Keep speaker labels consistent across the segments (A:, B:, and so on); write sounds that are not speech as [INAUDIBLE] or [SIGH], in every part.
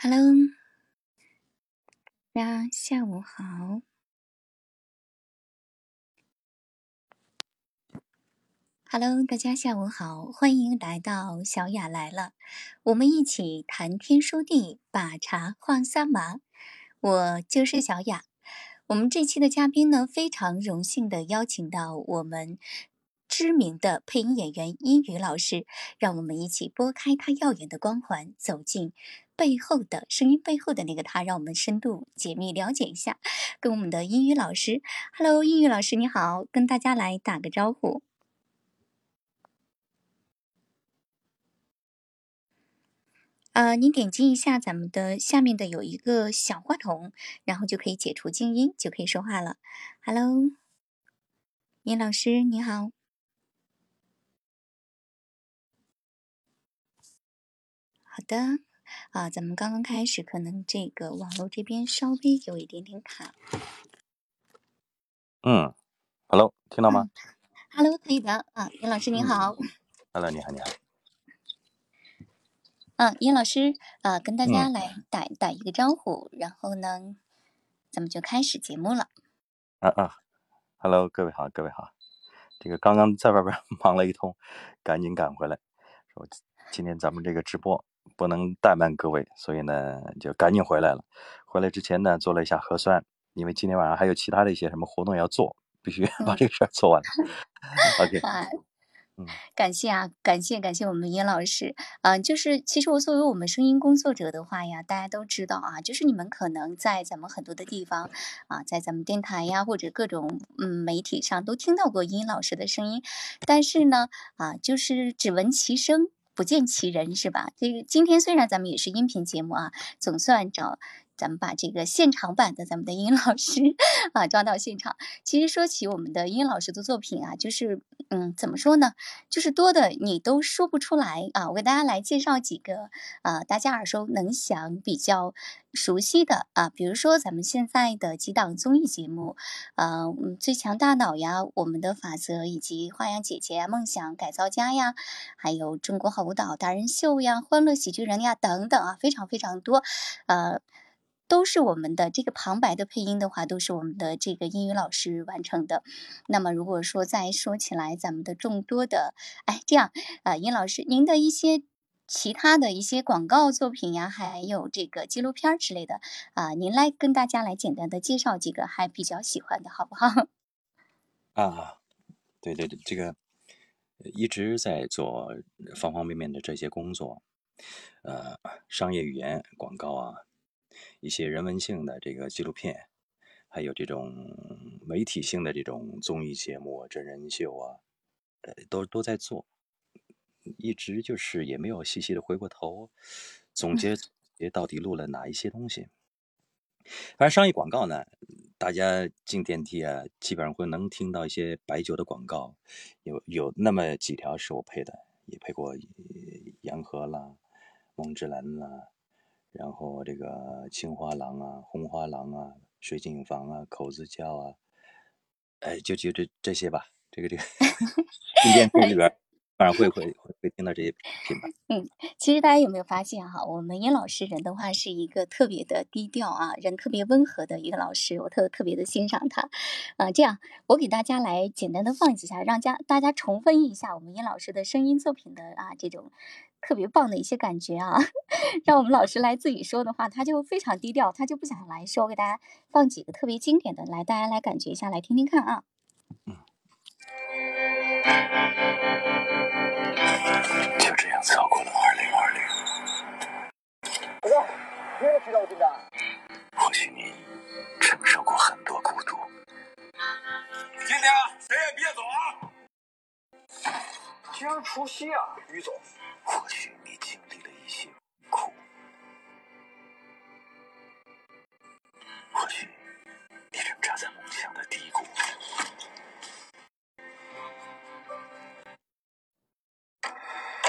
A: Hello，大家下午好。Hello，大家下午好，欢迎来到小雅来了，我们一起谈天说地，把茶话三麻。我就是小雅。我们这期的嘉宾呢，非常荣幸的邀请到我们知名的配音演员英语老师，让我们一起拨开他耀眼的光环，走进背后的声音背后的那个他，让我们深度解密了解一下。跟我们的英语老师，Hello，英语老师你好，跟大家来打个招呼。呃，您点击一下咱们的下面的有一个小话筒，然后就可以解除静音，就可以说话了。Hello，尹老师你好。好的，啊，咱们刚刚开始，可能这个网络这边稍微有一点点卡。
B: 嗯，Hello，听到吗
A: ？Hello，可以的。啊，尹老师您好。
B: Hello，[LAUGHS] 你好，你好。
A: 嗯，尹老师，呃，跟大家来打打一个招呼，然后呢，咱们就开始节目了。
B: 啊啊，Hello，各位好，各位好。这个刚刚在外边 [LAUGHS] 忙了一通，赶紧赶回来。说今天咱们这个直播不能怠慢各位，所以呢就赶紧回来了。回来之前呢做了一下核酸，因为今天晚上还有其他的一些什么活动要做，必须把这个事儿做完。[LAUGHS] OK。
A: 感谢啊，感谢感谢我们殷老师，嗯，就是其实我作为我们声音工作者的话呀，大家都知道啊，就是你们可能在咱们很多的地方啊，在咱们电台呀或者各种嗯媒体上都听到过殷老师的声音，但是呢啊，就是只闻其声不见其人是吧？这个今天虽然咱们也是音频节目啊，总算找。咱们把这个现场版的咱们的殷老师啊抓到现场。其实说起我们的殷老师的作品啊，就是嗯，怎么说呢？就是多的你都说不出来啊。我给大家来介绍几个啊，大家耳熟能详、比较熟悉的啊，比如说咱们现在的几档综艺节目，呃，最强大脑呀，我们的法则，以及花样姐姐呀、梦想改造家呀，还有中国好舞蹈达人秀呀、欢乐喜剧人呀等等啊，非常非常多，呃。都是我们的这个旁白的配音的话，都是我们的这个英语老师完成的。那么如果说再说起来，咱们的众多的，哎，这样啊，殷老师，您的一些其他的一些广告作品呀，还有这个纪录片之类的啊，您来跟大家来简单的介绍几个还比较喜欢的，好不好？[LAUGHS]
B: 啊，对对对，这个一直在做方方面面的这些工作，呃，商业语言广告啊。一些人文性的这个纪录片，还有这种媒体性的这种综艺节目、真人秀啊，呃，都都在做，一直就是也没有细细的回过头总结也到底录了哪一些东西。反正商业广告呢，大家进电梯啊，基本上会能听到一些白酒的广告，有有那么几条是我配的，也配过洋河啦、梦之蓝啦。然后这个青花郎啊、红花郎啊、水井房啊、口子窖啊，哎，就就这这些吧。这个这个，[LAUGHS] 进电梯里边，[LAUGHS] 反正会会会会听到这些品牌。
A: 嗯，其实大家有没有发现哈，我们殷老师人的话是一个特别的低调啊，人特别温和的一个老师，我特特别的欣赏他。啊，这样我给大家来简单的放几下，让家大家重温一下我们殷老师的声音作品的啊这种。特别棒的一些感觉啊！[LAUGHS] 让我们老师来自己说的话，他就非常低调，他就不想来说。我给大家放几个特别经典的，来，大家来感觉一下，来听听看啊。
C: 就这样错过了二零二零。哇，你也知道真的？或许你承受过很多孤独。
D: 今天谁也别走
C: 啊！今儿除夕啊，于总。或许你经历了一些苦，或许你挣扎在梦想的低谷，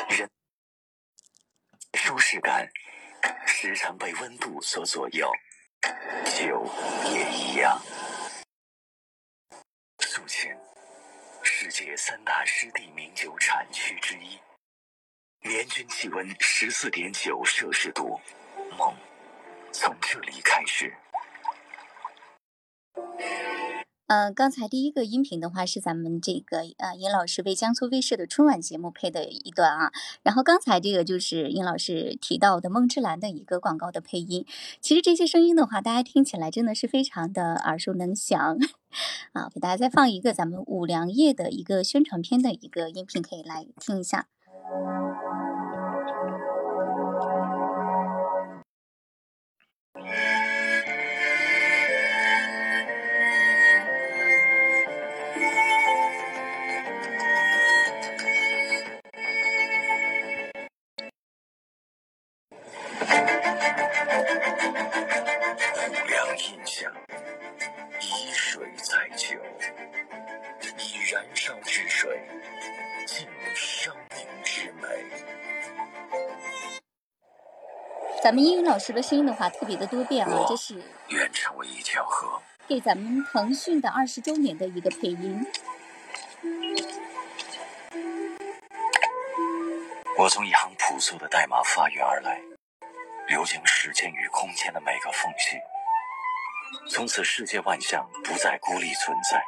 C: 人舒适感时常被温度所左右，酒也一样。宿迁，世界三大湿地名酒产区之一。年均气温十四点九摄氏度，梦从这里开始。
A: 呃，刚才第一个音频的话是咱们这个呃殷老师为江苏卫视的春晚节目配的一段啊，然后刚才这个就是殷老师提到的梦之蓝的一个广告的配音。其实这些声音的话，大家听起来真的是非常的耳熟能详 [LAUGHS] 啊。给大家再放一个咱们五粮液的一个宣传片的一个音频，可以来听一下。
C: Thank you.
A: 咱们英语老师的声音的话特别的多变啊，这是
C: 愿成为一条河，
A: 给咱们腾讯的二十周年的一个配音。
C: 我从一行朴素的代码发育而来，流经时间与空间的每个缝隙。从此，世界万象不再孤立存在，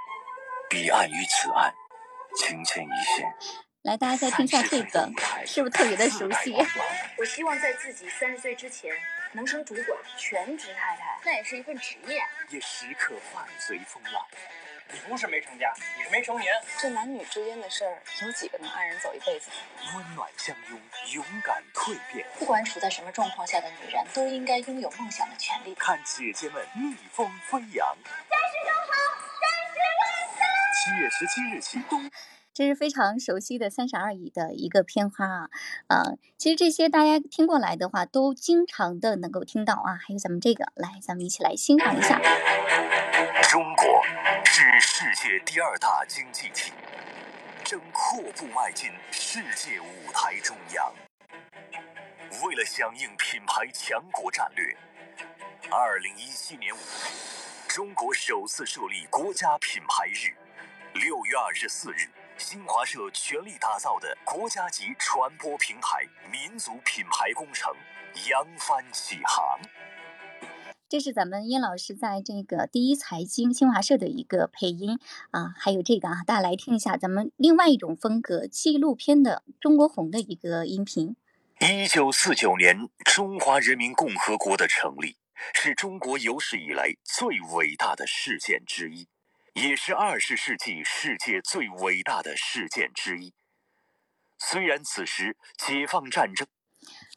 C: 彼岸与此岸，情牵一线。
A: 来，大家再听一下这个，是不是特别的熟悉？
E: 我希望在自己三十岁之前能升主管，全职太太，那也是一份职业。
C: 也时刻伴随风浪。
D: 你不是没成家，你是没成年。
E: 这男女之间的事儿，有几个能安然走一辈子？
C: 温暖相拥，勇敢蜕变。
E: 不管处在什么状况下的女人，都应该拥有梦想的权利。
C: 看姐姐们逆风飞扬。七月十七日起，东
A: 这是非常熟悉的三十而已的一个片花啊，呃，其实这些大家听过来的话，都经常的能够听到啊。还有咱们这个，来，咱们一起来欣赏一下。
C: 中国是世界第二大经济体，正阔步迈进世界舞台中央。为了响应品牌强国战略，二零一七年五月，中国首次设立国家品牌日。六月二十四日，新华社全力打造的国家级传播平台“民族品牌工程”扬帆起航。
A: 这是咱们殷老师在这个第一财经新华社的一个配音啊，还有这个啊，大家来听一下咱们另外一种风格纪录片的中国红的一个音频。
C: 一九四九年，中华人民共和国的成立是中国有史以来最伟大的事件之一，也是二十世纪世界最伟大的事件之一。虽然此时解放战争。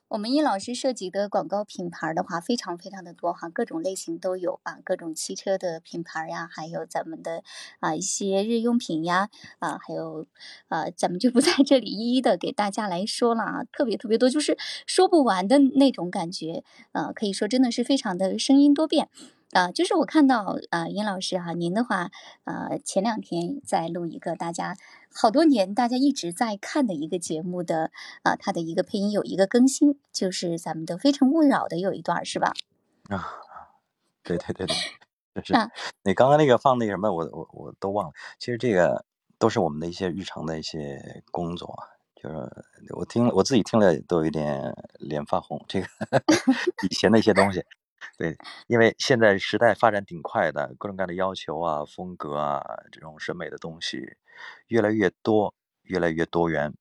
A: 我们殷老师涉及的广告品牌的话，非常非常的多哈，各种类型都有啊，各种汽车的品牌呀，还有咱们的啊一些日用品呀，啊还有啊，咱们就不在这里一一的给大家来说了啊，特别特别多，就是说不完的那种感觉，啊，可以说真的是非常的声音多变。啊，就是我看到啊，殷老师哈，您的话，呃，前两天在录一个大家好多年大家一直在看的一个节目的啊，它的一个配音有一个更新，就是咱们的《非诚勿扰》的有一段是吧？
B: 啊，对对对对，就是你刚刚那个放那个什么，我我我都忘了。其实这个都是我们的一些日常的一些工作，就是我听我自己听了都有点脸发红。这个 [LAUGHS] 以前的一些东西。对，因为现在时代发展挺快的，各种各样的要求啊、风格啊，这种审美的东西越来越多，越来越多元。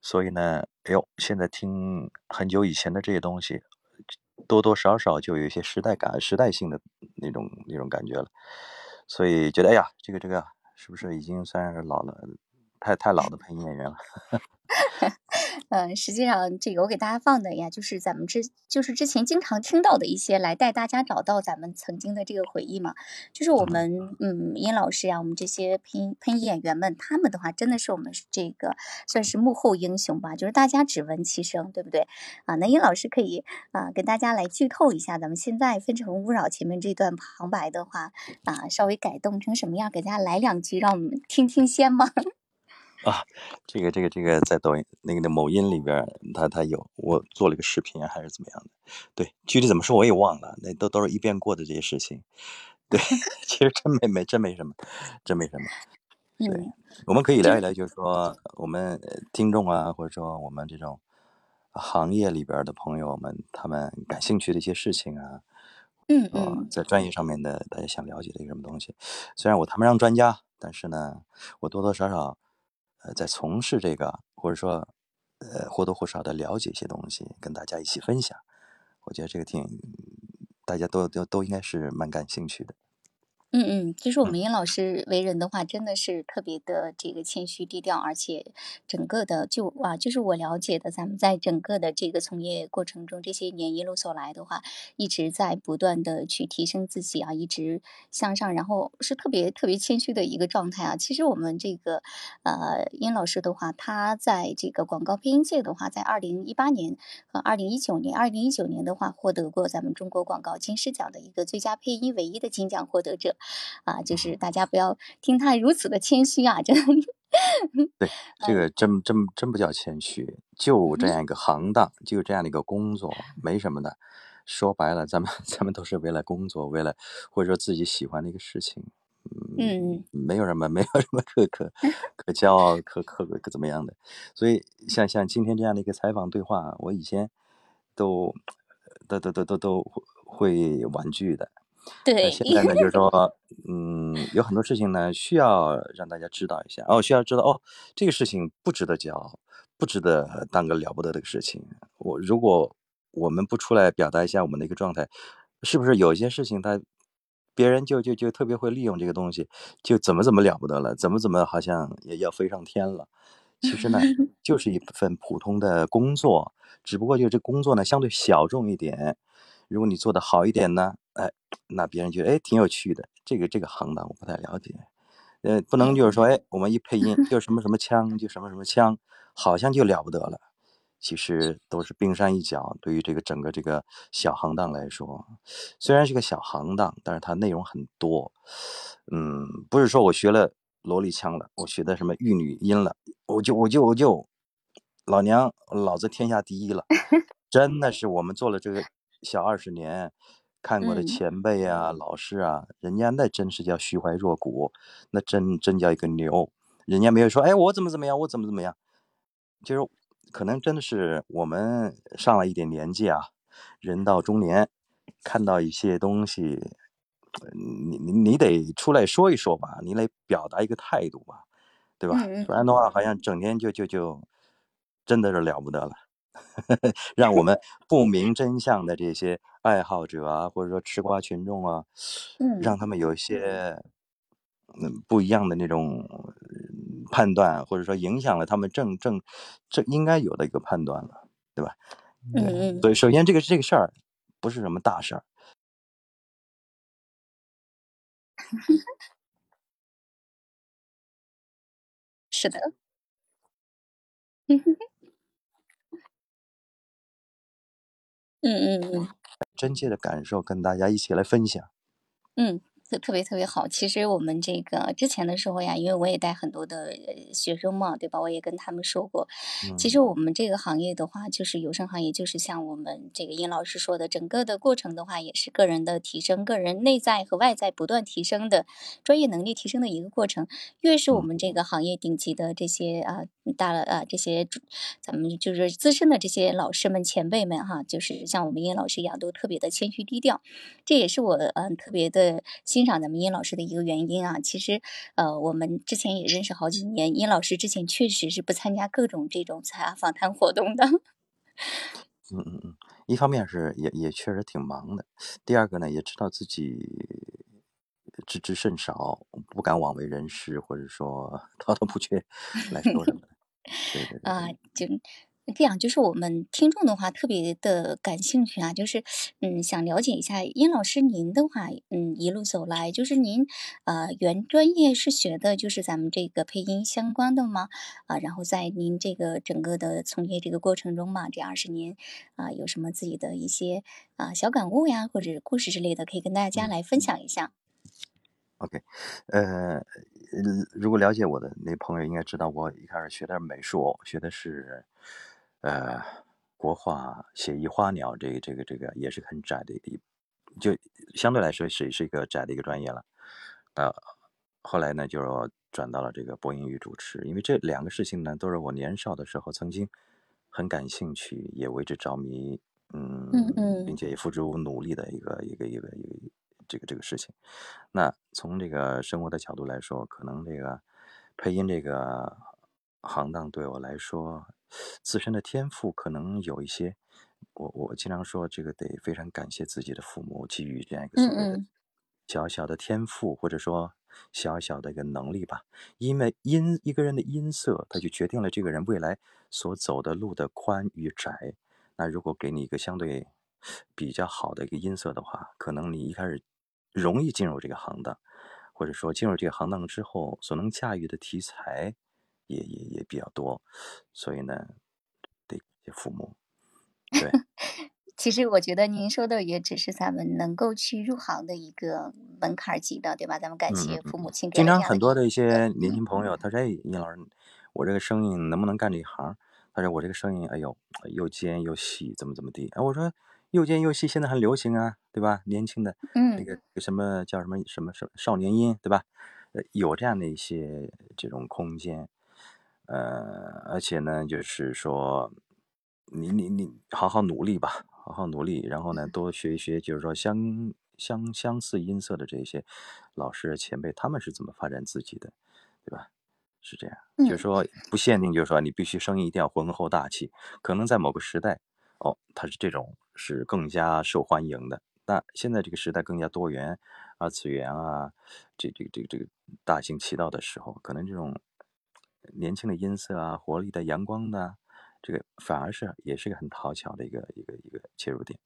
B: 所以呢，哎呦，现在听很久以前的这些东西，多多少少就有一些时代感、时代性的那种那种感觉了。所以觉得，哎呀，这个这个是不是已经算是老了，太太老的配音演员了？[LAUGHS]
A: 嗯，实际上这个我给大家放的呀，就是咱们之就是之前经常听到的一些，来带大家找到咱们曾经的这个回忆嘛。就是我们嗯，殷老师呀，我们这些配音配音演员们，他们的话真的是我们这个算是幕后英雄吧。就是大家只闻其声，对不对啊？那殷老师可以啊，跟大家来剧透一下，咱们现在《非诚勿扰》前面这段旁白的话啊，稍微改动成什么样？给大家来两句，让我们听听先吗？
B: 啊，这个这个这个在抖音那个的某音里边，他他有我做了一个视频还是怎么样的？对，具体怎么说我也忘了，那都都是一遍过的这些事情。对，[LAUGHS] 其实真没没真没什么，真没什么。对，我们可以聊一聊，就是说我们听众啊，或者说我们这种行业里边的朋友们，他们感兴趣的一些事情啊，
A: 嗯
B: 呃，
A: 嗯
B: 在专业上面的大家想了解的一个什么东西。虽然我谈不上专家，但是呢，我多多少少呃在从事这个，或者说呃或多或少的了解一些东西，跟大家一起分享。我觉得这个挺大家都都都应该是蛮感兴趣的。
A: 嗯嗯，其实我
B: 嗯
A: 们殷老师为人的话，真的是特别的这个谦虚低调，而且整个的就啊，就是我了解的，咱们在整个的这个从业过程中，这些年一路走来的话，一直在不断的去提升自己啊，一直向上，然后是特别特别谦虚的一个状态啊。其实我们这个呃殷老师的话，他在这个广告配音界的话，在二零一八年和二零一九年，二零一九年的话，获得过咱们中国广告金狮奖的一个最佳配音唯一的金奖获得者。啊，就是大家不要听他如此的谦虚啊，真的。
B: 对，[LAUGHS] 这个真真真不叫谦虚，就这样一个行当，就这样的一个工作，没什么的。说白了，咱们 [LAUGHS] 咱们都是为了工作，为了或者说自己喜欢的一个事情，
A: 嗯
B: 没有什么没有什么可可 [LAUGHS] 可骄傲、可可可怎么样的。所以像像今天这样的一个采访对话，我以前都都都都都都会婉拒的。那
A: 对，
B: 现在呢，就是说，嗯，有很多事情呢，需要让大家知道一下哦，需要知道哦，这个事情不值得骄傲，不值得当个了不得的事情。我如果我们不出来表达一下我们的一个状态，是不是有一些事情他别人就就就特别会利用这个东西，就怎么怎么了不得了，怎么怎么好像也要飞上天了。其实呢，[LAUGHS] 就是一份普通的工作，只不过就这工作呢相对小众一点。如果你做得好一点呢，哎，那别人觉得哎挺有趣的。这个这个行当我不太了解，呃，不能就是说哎我们一配音就什么什么腔就什么什么腔，好像就了不得了。其实都是冰山一角。对于这个整个这个小行当来说，虽然是个小行当，但是它内容很多。嗯，不是说我学了萝莉腔了，我学的什么玉女音了，我就我就我就老娘老子天下第一了。真的是我们做了这个小二十年，看过的
A: 嗯
B: 前辈啊、老师啊，人家那真是叫虚怀若谷，那真真叫一个牛。人家没有说，哎，我怎么怎么样，我怎么怎么样，就是可能真的是我们上了一点年纪啊，人到中年，看到一些东西，呃你你你得出来说一说吧，你得表达一个态度吧，对吧？
A: 嗯嗯
B: 不然的话，好像整天就就就真的是了不得了。让我们不明真相的这些爱好者啊，或者说吃瓜群众啊，让
A: 嗯。
B: 他们有一些嗯不一样的那种嗯判断，或者说影响了他们正正正应该有的一个判断了，对吧？对，
A: 嗯嗯，
B: 所以首先这个这个事儿不是什么大事儿，[LAUGHS]
A: 是的，嗯 [LAUGHS] 哼嗯嗯嗯。
B: 真切的感受跟大家一起来分享。
A: 嗯，特特别特别好。其实我们这个之前的时候呀，因为我也带很多的呃学生嘛，对吧？我也跟他们说过，其实
B: 嗯
A: 我们这个行业的话，就是有声行业，就是像我们这个殷老师说的，整个的过程的话，也是个人的提升，个人内在和外在不断提升的专业能力提升的一个过程。越是我
B: 嗯
A: 们这个行业顶级的这些啊大了啊这些咱们就是资深的这些老师们前辈们哈，就是像我们殷老师一样，都特别的谦虚低调。这也是我嗯特别的欣赏咱们殷老师的一个原因啊。其实呃，我们之前也认识好几年，殷老师之前确实是不参加各种这种采访谈活动的。[LAUGHS]
B: 嗯嗯嗯，一方面是也也确实挺忙的，第二个呢也知道自己知之甚少，不敢枉为人师，或者说 [LAUGHS] 滔滔不绝来说什么。
A: 啊
B: 对，，
A: 就这样，就是我们听众的话特别的感兴趣啊，就是嗯，想了解一下殷老师您的话，嗯，一路走来，就是您呃原专业是学的就是咱们这个配音相关的吗？啊，然后在您这个整个的从业这个过程中嘛，这二十年啊，有什么自己的一些啊小感悟呀，或者是故事之类的，可以跟大家
B: 嗯
A: 来分享一下。
B: ，OK，呃，呃如果了解我的那朋友应该知道，我一开始学的是美术，学的是呃国画写意花鸟，这个这个这个也是很窄的一，就相对来说是是一个窄的一个专业了。呃，后来呢就转到了这个播音与主持，因为这两个事情呢都是我年少的时候曾经很感兴趣，也为之着迷。嗯，
A: 嗯嗯
B: 并且也付出努力的一个一个一个一个这个这个事情。那从这个生活的角度来说，可能这个配音这个行当对我来说，自身的天赋可能有一些。我我经常说，这个得非常感谢自己的父母给予这样一个
A: 嗯
B: 所谓的
A: 嗯
B: 小小的天赋，或者说小小的一个能力吧。因为音一个人的音色，它就决定了这个人未来所走的路的宽与窄。那如果给你一个相对比较好的一个音色的话，可能你一开始容易进入这个行当，或者说进入这个行当之后，所能驾驭的题材也也也比较多。所以呢，得父母。对，[LAUGHS]
A: 其实我觉得您说的也只是咱们能够去入行的一个门槛儿级的，对吧？咱们感
B: 嗯
A: 谢
B: 嗯
A: 父母亲给
B: 经常很多的一些年
A: 嗯
B: 轻朋友，他说：“哎，尹老师，我这个声音能不能干这一行？”他说：“我这个声音，哎呦，又尖又细，怎么怎么地。”哎，我说：“又尖又细，现在很流行啊，对吧？年轻的嗯那
A: 嗯
B: 个什么叫什么什么什么少年音，对吧？呃，有这样的一些这种空间。呃，而且呢，就是说，你你你好好努力吧，好好努力，然后呢，多学一学，就是说相相相似音色的这些老师前辈，他们是怎么发展自己的，对吧？是这样，就是
A: 嗯
B: 说不限定，就是说你必须声音一定要浑厚大气，可能在某个时代，哦，它是这种是更加受欢迎的。那现在这个时代更加多元，二次元啊，这这个这个这个大行其道的时候，可能这种年轻的音色啊、活力的、阳光的，这个反而是也是一个很讨巧的一个一个一个切入点。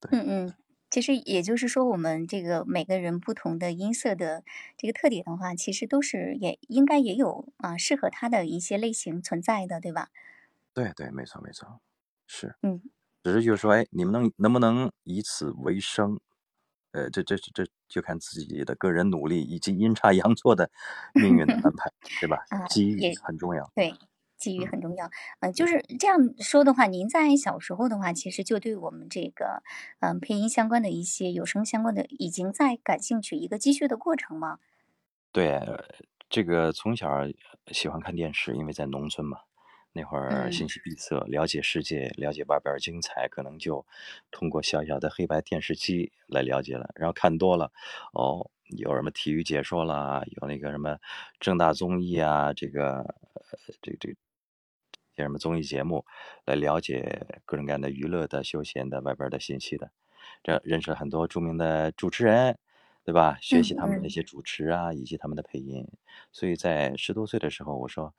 B: 对，
A: 嗯嗯，其实也就是说，我们这个每个人不同的音色的这个特点的话，其实都是也应该也有啊适合他的一些类型存在的，对吧？
B: 对对，没错没错，是。
A: 嗯
B: 只是就是说，哎，你们能能不能以此为生？呃，这这这就看自己的个人努力以及阴差阳错的命运的安排，对吧？[LAUGHS]
A: 啊，
B: 机遇
A: 也
B: 很重要。
A: 对，机遇
B: 嗯，
A: 很重要。嗯、就是这样说的话，您在小时候的话，其实就对我们这个嗯配音相关的一些有声相关的已经在感兴趣一个积蓄的过程吗？
B: 对，呃这个从小喜欢看电视，因为在农村嘛，那会儿
A: 嗯
B: 信息闭塞，了解世界，了解外边儿精彩，可能就通过小小的黑白电视机来了解了。然后看多了，哦，有什么体育解说啦，有那个什么正大综艺啊，这个呃，这这些什么综艺节目，来了解各种各样的娱乐的、休闲的、外边儿的信息的。这认识了很多著名的主持人，对吧？学
A: 嗯
B: 习他们那
A: 嗯
B: 些主持啊，以及他们的配音。所以在十多岁的时候，我说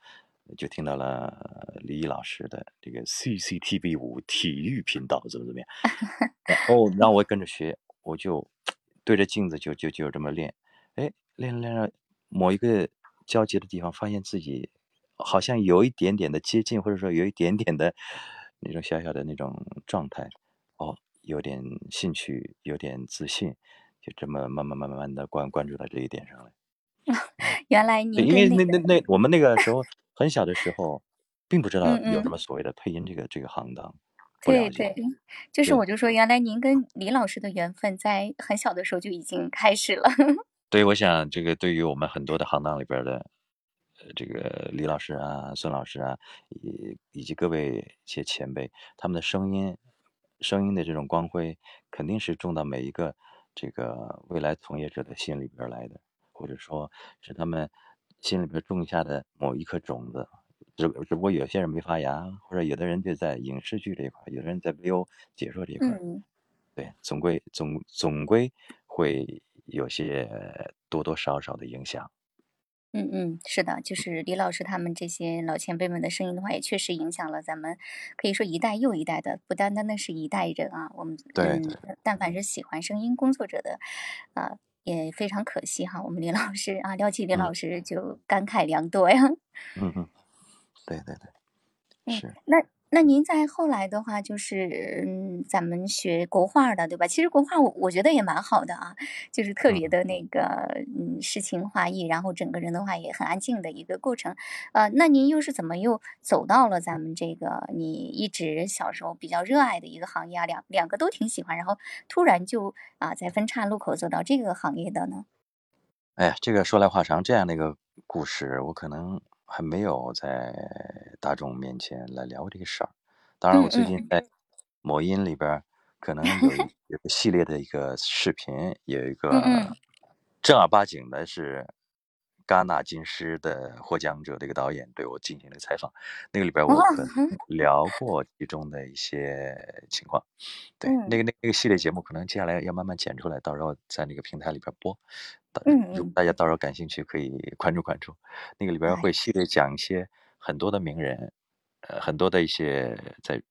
B: 就听到了李毅老师的这个 CCTV 五体育频道怎么怎么样，[LAUGHS] 然后让我跟着学，我就对着镜子就就就这么练，哎，练着练着，某一个交接的地方，发现自己好像有一点点的接近，或者说有一点点的那种小小的那种状态，哦，有点兴趣，有点自信，就这么慢慢慢慢慢的关关注到这一点上来。[LAUGHS]
A: 原来
B: 对，
A: 您
B: 因为
A: 那
B: 那那我们那个时候很小的时候，并不知道。有什么所谓的配音这个这个行当，
A: 对。对，就是我就说，原来您跟李老师的缘分在很小的时候就已经开始了。[LAUGHS]
B: 对，我想这个对于我们很多的行当里边的，呃，这个李老师啊、孙老师啊，以以及各位一些前辈，他们的声音，声音的这种光辉，肯定是种到每一个这个未来从业者的心里边来的，或者说是他们心里边种下的某一颗种子。只只不过有些人没发芽，或者有的人就在影视剧这一块，有的人在 VO 解说这一块。
A: 嗯
B: 对，总归总总归会有些多多少少的影响。
A: 嗯嗯，是的，就是李老师他们这些老前辈们的声音的话，也确实影响了咱们，可以说一代又一代的，不单单的是一代人啊。我们
B: 对
A: 但凡是喜欢声音工作者的，啊、也非常可惜哈。我们李老师啊，廖启林
B: 嗯
A: 老师就感慨良多呀。
B: 嗯嗯，对对对，
A: 嗯，
B: 是，
A: 那那您在后来的话，就是嗯，咱们学国画的，对吧？其实国画我我觉得也蛮好的啊，就是特别
B: 嗯
A: 的那个嗯诗情画意，然后整个人的话也很安静的一个过程。呃，那您又是怎么又走到了咱们这个你一直小时候比较热爱的一个行业啊？两两个都挺喜欢，然后突然就啊在分岔路口走到这个行业的呢？
B: 哎呀，这个说来话长，这样的一个故事，我可能还没有在大众面前来聊这个事儿。当然，
A: 嗯
B: 我最
A: 嗯
B: 近在某音里边可能有一 [LAUGHS] 有个系列的一个视频，有一个正儿八经的是戛纳金狮的获奖者的一个导演对我进行了采访，那个里边我
A: 哇
B: 可能 [LAUGHS] 聊过其中的一些情况。对，那
A: 嗯
B: 个那那个系列节目可能接下来要慢慢剪出来，到时候在那个平台里边播。大
A: 嗯嗯，
B: 如果大家到时候感兴趣，可以关注关注。那个里边
A: 哎
B: 会系列讲一些很多的名人，呃，很多的一些在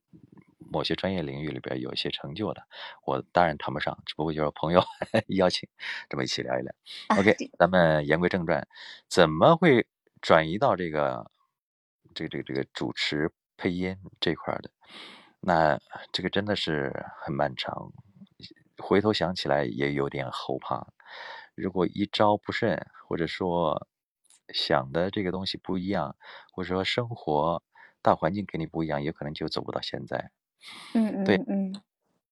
B: 某些专业领域里边有一些成就的，我当然谈不上，只不过就是朋友 [LAUGHS] 邀请这么一起聊一聊。[LAUGHS]
A: 啊
B: OK，
A: 这
B: 咱们言归正传，怎么会转移到这个这个这个这个主持配音这块儿的？那这个真的是很漫长，回头想起来也有点后怕。如果一招不慎，或者说想的这个东西不一样，或者说生活大环境给你不一样，有可能就走不到现在。
A: 嗯
B: 对
A: 嗯嗯，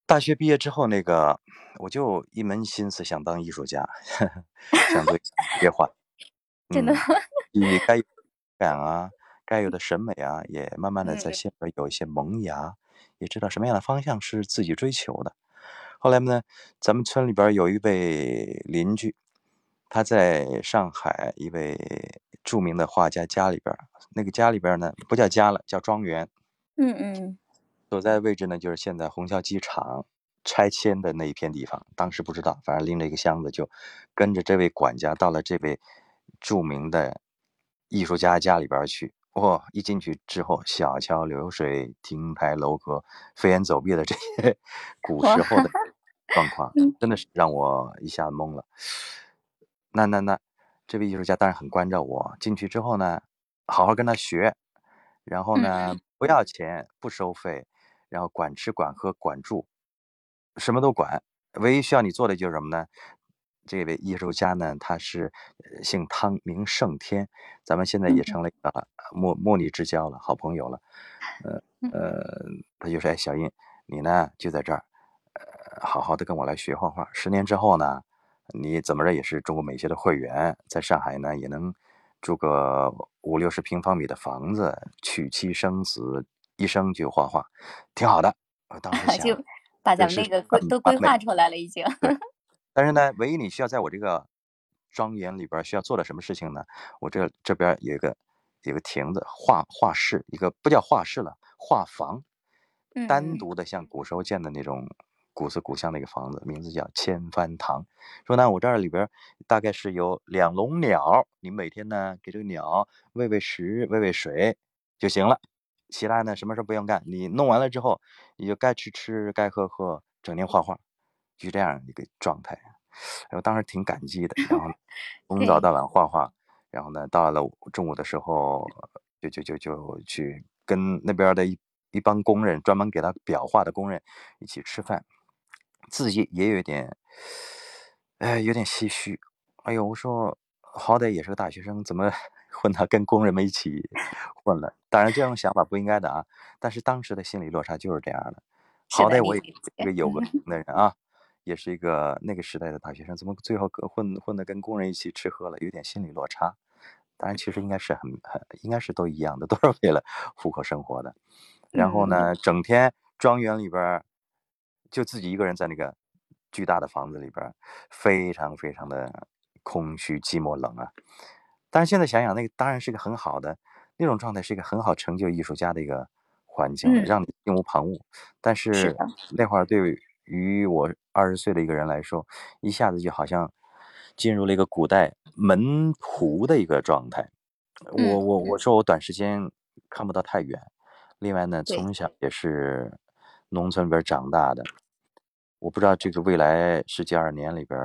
B: 大学毕业之后，那个我就一门心思想当艺术家，[LAUGHS] 想做职业化。[LAUGHS]
A: 真的
B: 嗯，你该有感啊，该有的审美啊，也慢慢的
A: 嗯
B: 在心里有一些萌芽，也知道什么样的方向是自己追求的。后来呢，咱们村里边有一位邻居，他在上海一位著名的画家家里边，那个家里边呢不叫家了，叫庄园。
A: 嗯嗯
B: 所在位置呢，就是现在虹桥机场拆迁的那一片地方。当时不知道，反正拎着一个箱子，就跟着这位管家到了这位著名的艺术家家里边去。哇、一进去之后，小桥流水、亭台楼阁、飞檐走壁的这些 [LAUGHS] 古时候的状况，
A: 嗯
B: 真的是让我一下懵了。那那那，这位艺术家当然很关照我。进去之后呢，好好跟他学，然后
A: 嗯
B: 呢，不要钱，不收费，然后管吃管喝管住，什么都管。唯一需要你做的就是什么呢？这位艺术家呢，他是呃姓汤，名胜天，咱们现在也
A: 嗯
B: 成了一个莫莫逆之交了，好朋友了。呃
A: 嗯
B: 呃，他就说：“哎，小印，你呢就在这儿，呃，好好的跟我来学画画。十年之后呢，你怎么着也是中国美协的会员，在上海呢也能住个五六十平方米的房子，娶妻生子，一生就画画，挺好的。”我当时 [LAUGHS] 想，
A: 就把咱们那个规都规划出来了，已经。[LAUGHS]
B: 但是呢，唯一你需要在我这个庄园里边需要做的什么事情呢？我这这边有一个有个亭子，画画室，一个不叫画室了，画房，单
A: 嗯
B: 独的像古时候建的那种古色古香的一个房子，名字叫千帆堂。说呢，我这儿里边大概是有两笼鸟，你每天呢给这个鸟喂喂食、喂喂水就行了，其他呢什么事不用干。你弄完了之后，你就该吃吃，该喝喝，整天画画，就这样一个状态。哎我当时挺感激的，然后 [LAUGHS] 从早到晚画画，然后呢，到了中午的时候，就就就就去跟那边的一一帮工人，专门给他裱画的工人一起吃饭，自己也有一点，哎，有点唏嘘。哎呦，我说好歹也是个大学生，怎么 [LAUGHS] 混到跟工人们一起混了？当然，这种想法不应该的啊，但是当时的心理落差就是这样的。好歹我也是一个有文 [LAUGHS] 凭的人啊，也是一个那个时代的大学生，怎么最后跟混混的跟工人一起吃喝了，有点心理落差。当然，其实应该是很很应该是都一样的，都是为了 [LAUGHS] 糊口生活的。然后
A: 嗯
B: 呢，整天庄园里边儿就自己一个人在那个巨大的房子里边儿，非常非常的空虚、寂寞、冷啊。但是现在想想，那个当然是一个很好的那种状态，是一个很好成就艺术家的一个环境，
A: 嗯
B: 让你心无旁骛。但
A: 是
B: 那会儿对于我二十岁的一个人来说，一下子就好像进入了一个古代门徒的一个状态。我
A: 嗯
B: 我我说我短时间看不到太远，另外呢，从小也是农村里边长大的，我不知道这个未来十几二十年里边，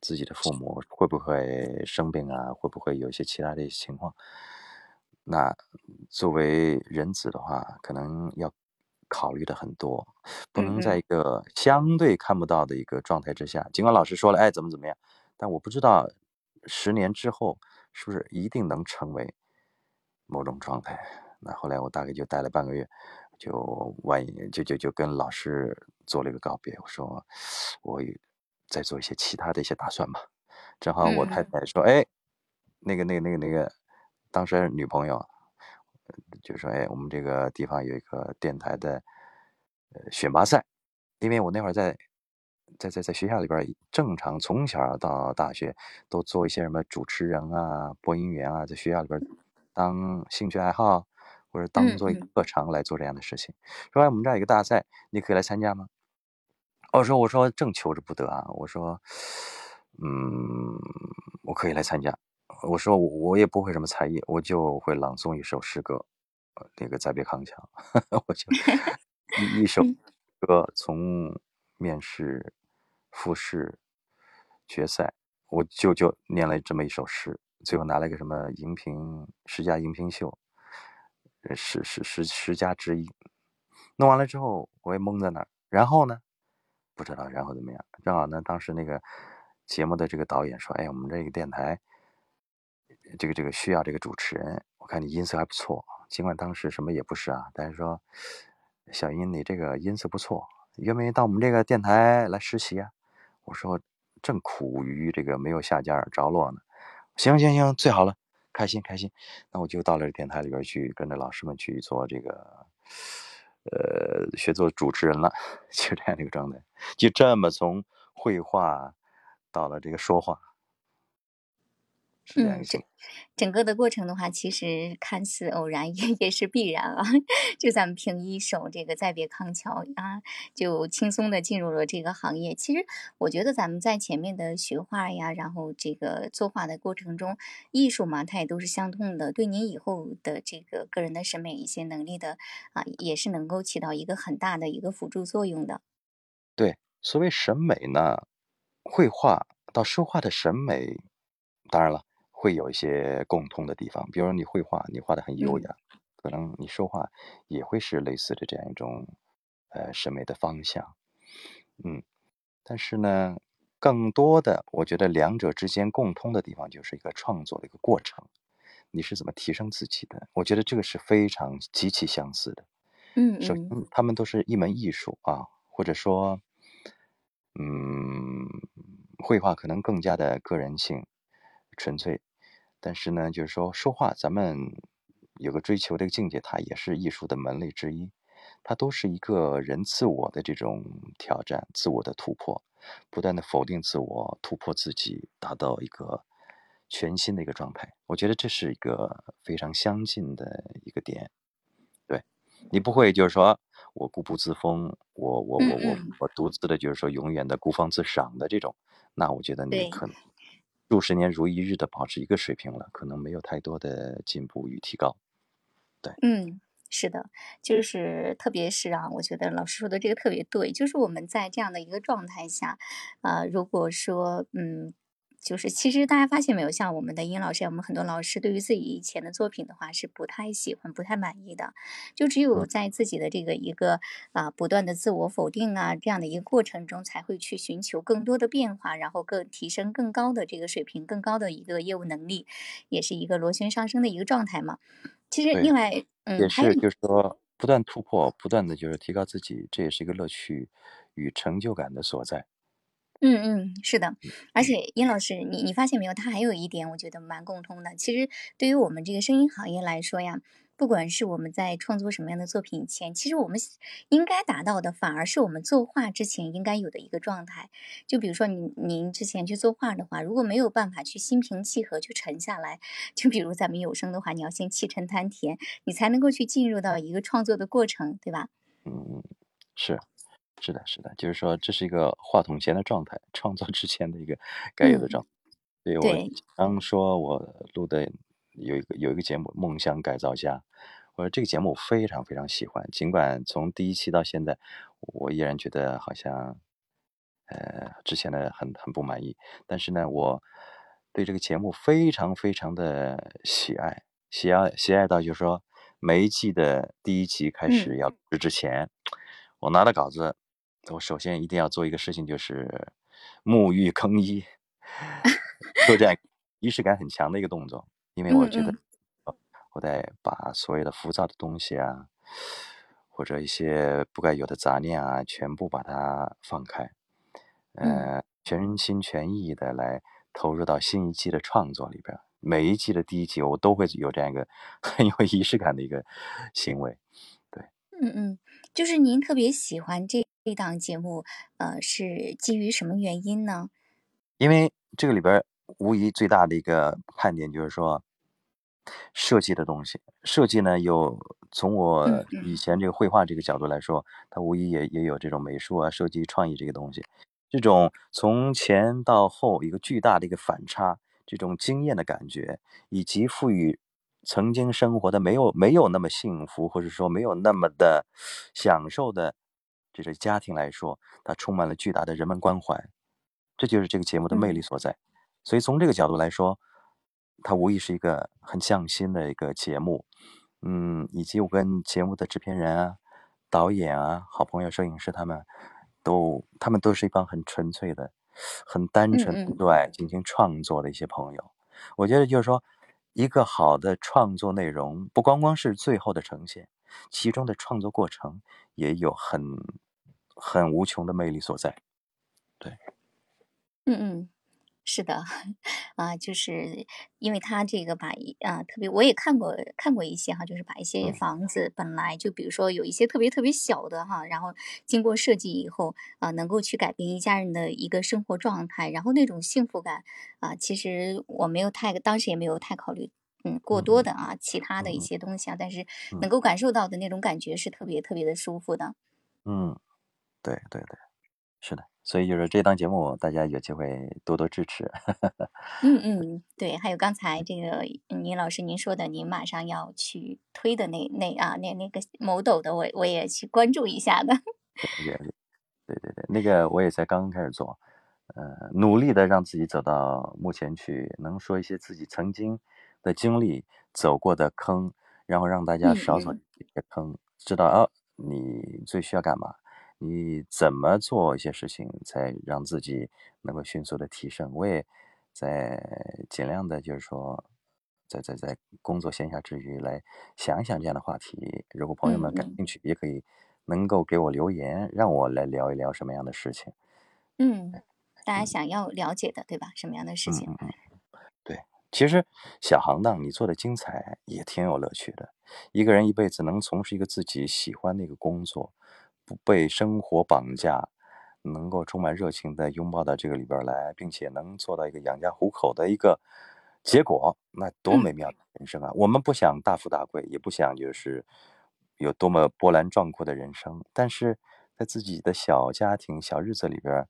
B: 自己的父母会不会生病啊，会不会有一些其他的一些情况。那作为人子的话，可能要考虑的很多，不
A: 嗯
B: 能在
A: 嗯
B: 一个相对看不到的一个状态之下。尽管老师说了，哎，怎么怎么样，但我不知道十年之后是不是一定能成为某种状态。那后来我大概就待了半个月，就万一就就就跟老师做了一个告别，我说我也再做一些其他的一些打算吧。正好我太
A: 嗯
B: 太说，哎，那个那个那个那个，当时女朋友呃就说，哎，我们这个地方有一个电台的呃选拔赛，因为我那会儿在在在在学校里边，正常从小到大学都做一些什么主持人啊、播音员啊，在学校里边当兴趣爱好或者当
A: 嗯
B: 做一个
A: 嗯
B: 特长来做这样的事情。说哎，我们这儿有个大赛，你可以来参加吗？我说我说正求之不得啊，我说，嗯，我可以来参加。我说我我也不会什么才艺，我就会朗诵一首诗歌，呃那个再别康桥，[LAUGHS] 我就 [LAUGHS] 一一首
A: 嗯
B: 歌从面试、复试、决赛，我就就念了这么一首诗，最后拿了个什么荧屏十佳荧屏秀，呃十十十十家之一。弄完了之后，我也懵在那儿。然后呢，不知道然后怎么样。正好呢，当时那个节目的这个导演说：“哎，我们这个电台，这个这个需要这个主持人，我看你音色还不错。尽管当时什么也不是啊，但是说小英你这个音色不错，愿不愿意到我们这个电台来实习啊？”我说：“正苦于这个没有下家着落呢。”行行行，最好了，开心开心。那我就到了电台里边去，跟着老师们去做这个，呃，学做主持人了，[LAUGHS] 就这样的一个状态，就这么从绘画到了这个说话，是这样一
A: 嗯，整整个的过程的话，其实看似偶然，也也是必然啊。[LAUGHS] 就咱们凭一首这个《再别康桥》啊，就轻松的进入了这个行业。其实我觉得咱们在前面的学画呀，然后这个作画的过程中，艺术嘛，它也都是相通的，对您以后的这个个人的审美一些能力的啊，也是能够起到一个很大的一个辅助作用的。
B: 对，所谓审美呢，绘画到书画的审美，当然了，会有一些共通的地方。比如说你绘画，你画的很优
A: 嗯
B: 雅，可能你说话也会是类似的这样一种呃审美的方向。嗯，但是呢，更多的我觉得两者之间共通的地方就是一个创作的一个过程，你是怎么提升自己的？我觉得这个是非常极其相似的。
A: 嗯
B: 首先
A: 嗯，
B: 他们都是一门艺术啊，或者说，嗯，绘画可能更加的个人性、纯粹，但是呢，就是说说话，咱们有个追求的境界，它也是艺术的门类之一，它都是一个人自我的这种挑战、自我的突破，不断的否定自我、突破自己，达到一个全新的一个状态。我觉得这是一个非常相近的一个点。对，你不会就是说我固步自封，我我
A: 嗯
B: 我我
A: 嗯，
B: 我独自的，就是说永远的孤芳自赏的这种，那我觉得你。可能数十年如一日的保持一个水平了，可能没有太多的进步与提高。对，
A: 嗯，是的，就是特别是啊，我觉得老师说的这个特别对，就是我们在这样的一个状态下，呃，如果说，嗯，就是其实大家发现没有，像我们的殷老师，我们很多老师对于自己以前的作品的话是不太喜欢、不太满意的，就只有
B: 嗯，
A: 在自己的这个一个啊、不断的自我否定啊这样的一个过程中，才会去寻求更多的变化，然后更提升更高的这个水平、更高的一个业务能力，也是一个螺旋上升的一个状态嘛。其实，另外，嗯，还有一
B: 是就是说不断突破，不断的就是提高自己，这也是一个乐趣与成就感的所在。
A: 嗯嗯，是的，而
B: 嗯，
A: 且殷老师，你你发现没有，他还有一点我觉得蛮共通的。其实对于我们这个声音行业来说呀，不管是我们在创作什么样的作品以前，其实我们应该达到的，反而是我们作画之前应该有的一个状态。就比如说您您之前去作画的话，如果没有办法去心平气和去沉下来，就比如咱们有声的话，你要先气沉丹田，你才能够去进入到一个创作的过程，对吧？
B: 嗯，是是的，是的，就是说这是一个话筒前的状态，创作之前的一个该有的
A: 嗯，
B: 状态。对，我
A: 对，
B: 经常说我录的有一个有一个节目《梦想改造家》，我说这个节目我非常非常喜欢，尽管从第一期到现在，我依然觉得好像呃之前的很很不满意，但是呢，我对这个节目非常非常的喜爱，喜爱喜爱到就是说每一季的第一集开
A: 嗯。
B: 始要录制之前，我拿到稿子，我首先一定要做一个事情，就是沐浴更衣，[LAUGHS] 做这样仪式感很强的一个动作，因为我觉得我得把所有的浮躁的东西啊，或者一些不该有的杂念啊，全部把它放开，
A: 嗯
B: 呃，全心全意的来投入到新一季的创作里边。每一季的第一集，我都会有这样一个 [LAUGHS] 很有仪式感的一个行为。对，
A: 嗯嗯，就是您特别喜欢这。这档节目，呃，是基于什么原因呢？
B: 因为这个里边无疑最大的一个看点就是说，设计的东西，设计呢有从我以前这个绘画这个角度来说，它无疑也也有这种美术啊、设计创意这个东西，这种从前到后一个巨大的一个反差，这种惊艳的感觉，以及赋予曾经生活的没有没有那么幸福，或者说没有那么的享受的这个家庭来说，它充满了巨大的人文关怀，这就是这个节目的魅力所在。所以从这个角度来说。它无疑是一个很匠心的一个节目，嗯，以及我跟节目的制片人啊、导演啊、好朋友、摄影师他们，都他们都是一帮很纯粹的、很单纯、热爱进行创作的一些朋友。我觉得就是说，一个好的创作内容，不光光是最后的呈现，其中的创作过程也有很很无穷的魅力所在。对，
A: 嗯嗯。是的，啊，就是因为他这个把啊，特别我也看过看过一些哈，就是把一些房子本来就比如说有一些特别特别小的哈，然后经过设计以后啊，能够去改变一家人的一个生活状态，然后那种幸福感啊，其实我没有太当时也没有太考虑嗯过多的啊其他的一些东西啊，但是能够感受到的那种感觉是特别特别的舒服的。
B: 嗯，对对对，是的。所以就是这档节目，大家有机会多多支持。[LAUGHS]
A: 嗯嗯，对，还有刚才这个倪老师您说的，您马上要去推的那那啊那那个某抖的，我我也去关注一下的。[LAUGHS]
B: 对对对，那个我也才刚刚开始做，呃，努力的让自己走到目前去，能说一些自己曾经的经历、走过的坑，然后让大家少走一些坑，知道哦，你最需要干嘛。你怎么做一些事情，才让自己能够迅速的提升？我也在尽量的，就是说，在在在工作闲暇之余来想一想这样的话题。如果朋友们感兴趣，也可以能够给我留言，让我来聊一聊什么样的事情。
A: 嗯，大家想要了解的，对吧？什么样的事情？
B: 嗯嗯。对，其实小行当你做的精彩，也挺有乐趣的。一个人一辈子能从事一个自己喜欢的一个工作。不被生活绑架，能够充满热情的拥抱到这个里边来，并且能做到一个养家糊口的一个结果，那多美妙的人生啊！我们不想大富大贵，也不想就是有多么波澜壮阔的人生，但是在自己的小家庭、小日子里边，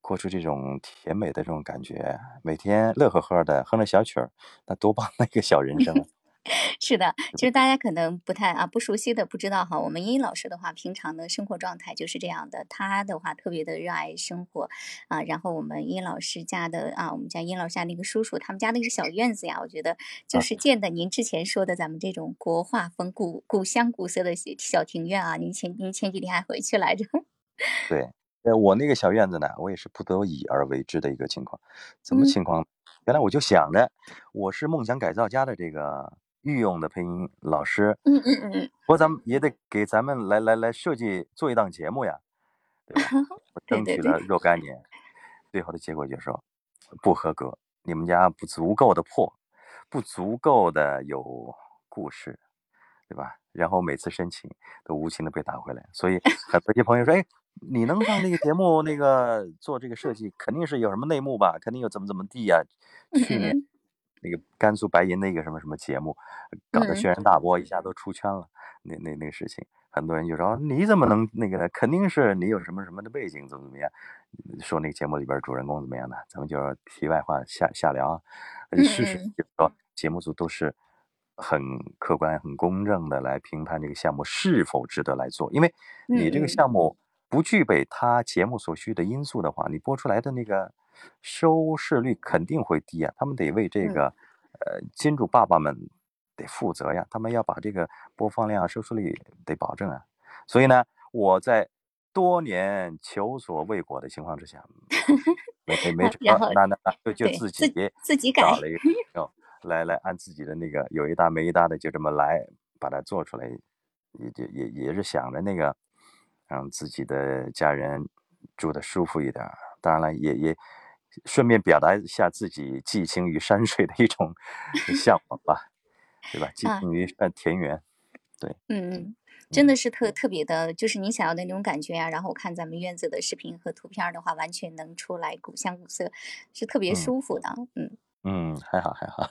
B: 过出这种甜美的这种感觉，每天乐呵呵的哼着小曲儿，那多棒的一个小人生啊！
A: 是的，其实大家可能不太啊不熟悉的不知道哈，我们英英老师的话，平常的生活状态就是这样的。他的话特别的热爱生活啊，然后我们英老师家的啊，我们家英老师家那个叔叔，他们家那个小院子呀，我觉得就是建的您之前说的咱们这种国画风、古古香古色的小庭院啊。您前您前几天还回去来着？
B: 对，呃，我那个小院子呢，我也是不得已而为之的一个情况。什么情况？原来我就想着，我是梦想改造家的这个。御用的配音老师，
A: 嗯嗯嗯，
B: 不过咱们也得给咱们来来来设计做一档节目呀，对吧？我 [LAUGHS] 争取了若干年，最后的结果就是说不合格，你们家不足够的破，不足够的有故事，对吧？然后每次申请都无情的被打回来，所以很多些朋友说，哎，你能上那个节目那个做这个设计，肯定是有什么内幕吧？肯定有怎么怎么地呀？去年。那个甘肃白银的一个什么什么节目，搞得轩然大波，一下都出圈了。那那那个事情，很多人就说你怎么能那个呢？肯定是你有什么什么的背景，怎么怎么样？说那个节目里边主人公怎么样的？咱们就题外话下下聊。事实就是说，节目组都是很客观、很公正的来评判这个项目是否值得来做。因为你这个项目不具备它节目所需的因素的话，你播出来的那个。收视率肯定会低啊，他们得为这个，呃，金主爸爸们得负责呀，他们要把这个播放量、收视率得保证啊。所以呢，我在多年求索未果的情况之下，没没 [LAUGHS] 没成，那那那就就自己
A: 自己
B: 搞了一个，来来按自己的那个有一搭没一搭的就这么来把它做出来，也就也也是想着那个让自己的家人住的舒服一点，当然了，也也。顺便表达一下自己寄情于山水的一种 [LAUGHS] 向往吧，对吧？寄情于呃田园，对，
A: 嗯嗯，真的是特特别的，就是你想要的那种感觉呀。然后我看咱们院子的视频和图片的话，完全能出来古香古色，是特别
B: 嗯
A: 舒服的。嗯
B: 嗯，还好还好，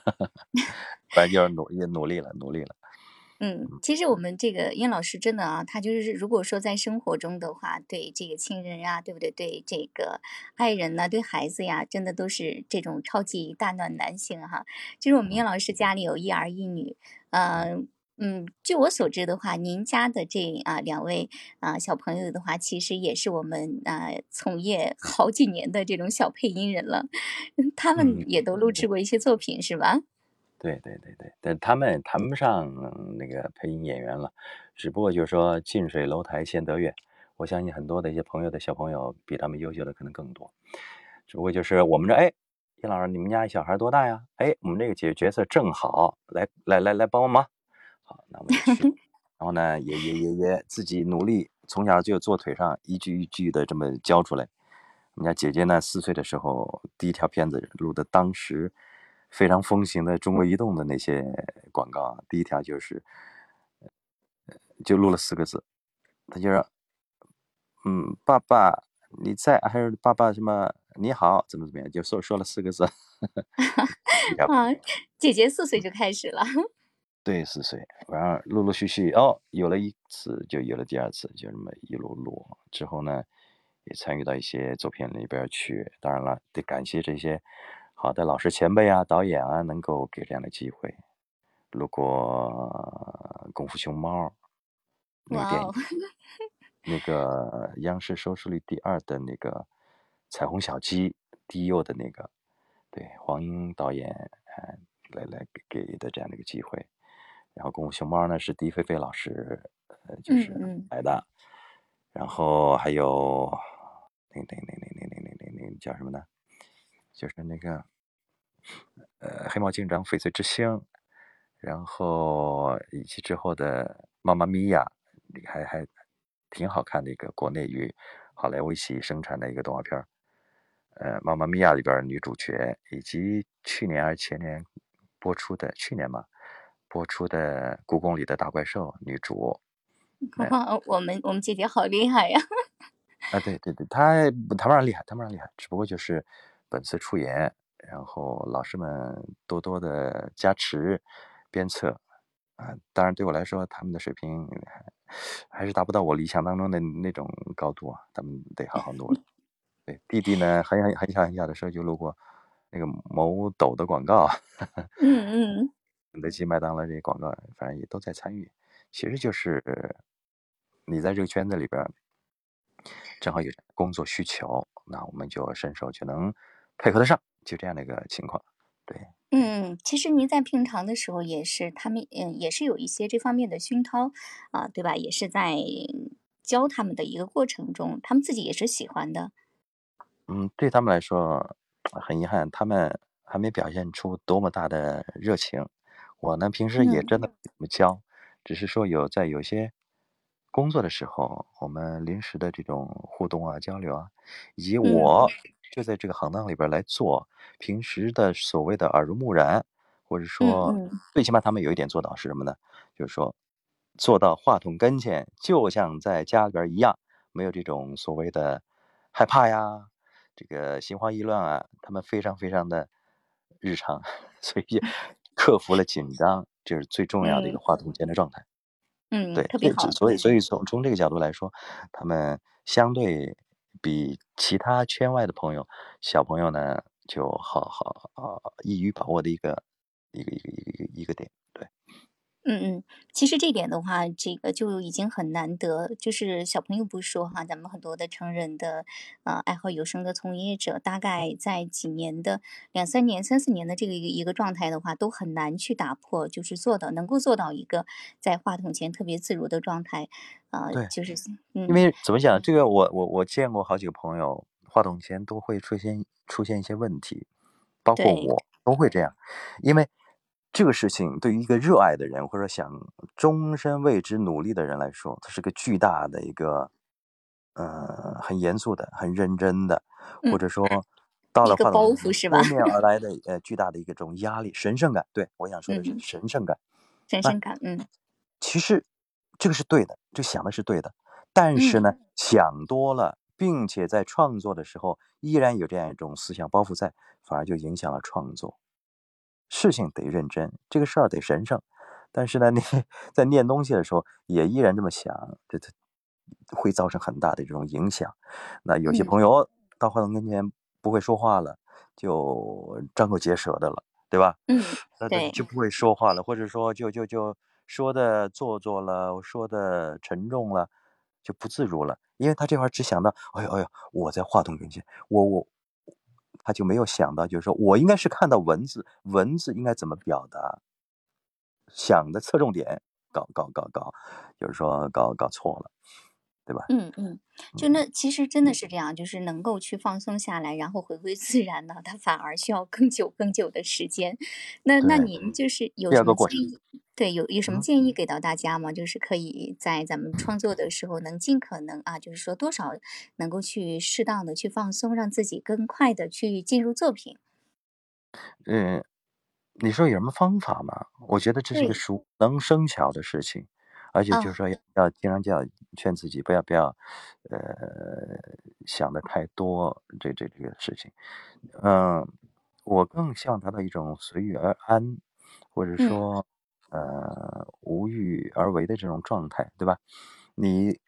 B: [LAUGHS] 反正就是努也努力了，努力了。
A: 嗯，其实我们这个殷老师真的啊，他就是如果说在生活中的话，对这个亲人呀，对不对？对这个爱人呢，对孩子呀，真的都是这种超级大暖男性哈。就是我们燕老师家里有一儿一女，呃。嗯，据我所知的话，您家的这啊两位啊小朋友的话，其实也是我们啊从业好几年的这种小配音人了，[LAUGHS] 他们
B: 嗯，
A: 也都录制过一些作品，是吧？
B: 对对对对，但他们谈不上那个配音演员了，只不过就是说近水楼台先得月。我相信很多的一些朋友的小朋友比他们优秀的可能更多，只不过就是我们这哎，叶老师，你们家小孩多大呀？哎，我们这个角角色正好，来来来来帮帮忙。好，那我们就去，[LAUGHS] 然后呢，也也也也自己努力，从小就坐腿上一句一句的这么教出来。我们家姐姐呢，四岁的时候第一条片子录的，当时非常风行的中国移动的那些广告啊，第一条就是，就录了四个字，他就说，嗯，爸爸你在，还是爸爸什么你好，怎么怎么样，就说说了四个字。[LAUGHS]
A: 啊，姐姐四岁就开始了。[LAUGHS]
B: 对，四岁，然后陆陆续续哦，有了一次就有了第二次，就这么一路录之后呢，也参与到一些作品里边去。当然了，得感谢这些好的老师前辈啊、导演啊，能够给这样的机会。如果《功夫熊猫》那个电影，[LAUGHS]
A: 哦，
B: 那个央视收视率第二的那个《彩虹小鸡》低幼的那个，对黄英导演，呃，来来给给的这样的一个机会。然后《功夫熊猫》呢是狄菲菲老师，呃，就是
A: 嗯嗯
B: 来的。然后还有那那那那那那那那那叫什么呢？就是那个呃黑猫警长翡翠之星，然后以及之后的《妈妈咪呀》，还还挺好看的一个国内与好莱坞一起生产的一个动画片儿。呃，《妈妈咪呀》里边儿女主角，以及去年还是前年播出的，去年嘛播出的《故宫里的大怪兽》女主。[LAUGHS] 哎
A: 哇，[LAUGHS] 我们我们姐姐好厉害呀！
B: 啊，对对对，她谈不上厉害，谈不上厉害，只不过就是本次出演，然后老师们多多的加持、鞭策啊。当然对我来说，他们的水平还还是达不到我理想当中的那种高度啊，他们得好好努力。[LAUGHS] 对，弟弟呢，很很很小很小的时候就录过那个某抖的广告，
A: 嗯嗯，
B: 肯德基、麦当劳这些广告，反正也都在参与。其实就是你在这个圈子里边，正好有工作需求，那我们就伸手就能配合得上，就这样的一个情况。对，
A: 嗯，其实您在平常的时候也是，他们嗯也是有一些这方面的熏陶啊，对吧？也是在教他们的一个过程中，他们自己也是喜欢的。
B: 嗯，对他们来说很遗憾，他们还没表现出多么大的热情。我呢，平时也
A: 嗯
B: 真的不怎么教，只是说有在有些工作的时候，我们临时的这种互动啊、交流啊，以及
A: 嗯
B: 我就在这个行当里边来做平时的所谓的耳濡目染，或者
A: 嗯
B: 说
A: 嗯
B: 最起码他们有一点做到是什么呢？就是说做到话筒跟前，就像在家里边一样，没有这种所谓的害怕呀，这个心慌意乱啊，他们非常非常的日常，[LAUGHS] 所以克服了紧张，这是最重要的一个
A: 嗯
B: 话筒前的状态。
A: 嗯，
B: 对，
A: 特别好。
B: 这所以所以从从这个角度来说，他们相对比其他圈外的朋友小朋友呢，就好好啊易于把握的一个一个一个一个一个点。对，
A: 嗯嗯，其实这点的话，这个就已经很难得。就是小朋友不说哈，咱们很多的成人的呃爱好有声的从业者，大概在几年的两三年、三四年的这个一个一个状态的话，都很难去打破，就是做到能够做到一个在话筒前特别自如的状态。呃，
B: 对
A: 就是
B: 因
A: 嗯
B: 为怎么讲，这个我我我见过好几个朋友，话筒前都会出现出现一些问题，包括我都会这样，因为这个事情对于一个热爱的人，或者想终身为之努力的人来说，它是个巨大的一个，呃，很严肃的、很认真的，或
A: 嗯
B: 者说到了
A: 包袱是吧？
B: 扑面而来的 [LAUGHS] 呃巨大的一个这种压力、神圣感。对，我想说的是
A: 嗯，
B: 神圣感。
A: 神圣感，嗯
B: 其实这个是对的，这想的是对的。但是
A: 嗯
B: 呢，想多了，并且在创作的时候依然有这样一种思想包袱在，反而就影响了创作。事情得认真，这个事儿得神圣。但是呢，你 [LAUGHS] 在念东西的时候也依然这么想，这这会造成很大的这种影响。那有些
A: 嗯
B: 朋友到话筒跟前不会说话了，就张口结舌的了，对吧？
A: 嗯，
B: 那
A: 对
B: 就不会说话了，或者说就就就说的做作了，说的沉重了，就不自如了，因为他这会儿只想到，哎呦哎呦，我在话筒跟前，我我，他就没有想到，就是说我应该是看到文字，文字应该怎么表达，想的侧重点搞搞搞搞，就是说搞搞错了，对吧？
A: 嗯嗯，就
B: 嗯
A: 那其实真的是这样，就是能够去放松下来，然后回归自然呢，它反而需要更久更久的时间。那那您就是有什么建议？对，有有什么
B: 嗯
A: 建议给到大家吗？就是可以在咱们创作的时候，能尽可能啊，就是说多少能够去适当的去放松，让自己更快的去进入作品。
B: 嗯，你说有什么方法吗？我觉得这是一个熟能生巧的事情，而且就是
A: 啊，
B: 说要要经常叫劝自己不要不要，呃，想的太多，这这这个事情。嗯，我更希望达到一种随遇而安，或者
A: 嗯
B: 说呃无欲而为的这种状态，对吧？你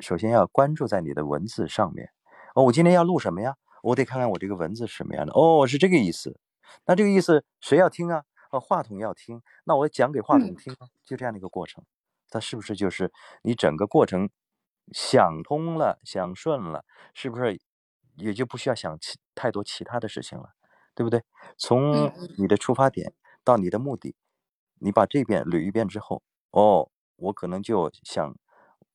B: 首先要关注在你的文字上面。哦，我今天要录什么呀？我得看看我这个文字是什么样的。哦，是这个意思。那这个意思谁要听啊？呃，话筒要听，那我讲给话筒
A: 嗯
B: 听啊，就这样的一个过程。它是不是就是你整个过程想通了、想顺了，是不是也就不需要想其太多其他的事情了，对不对？
A: 嗯
B: 从
A: 嗯
B: 你的出发点到你的目的，你把这边捋一遍之后，哦，我可能就想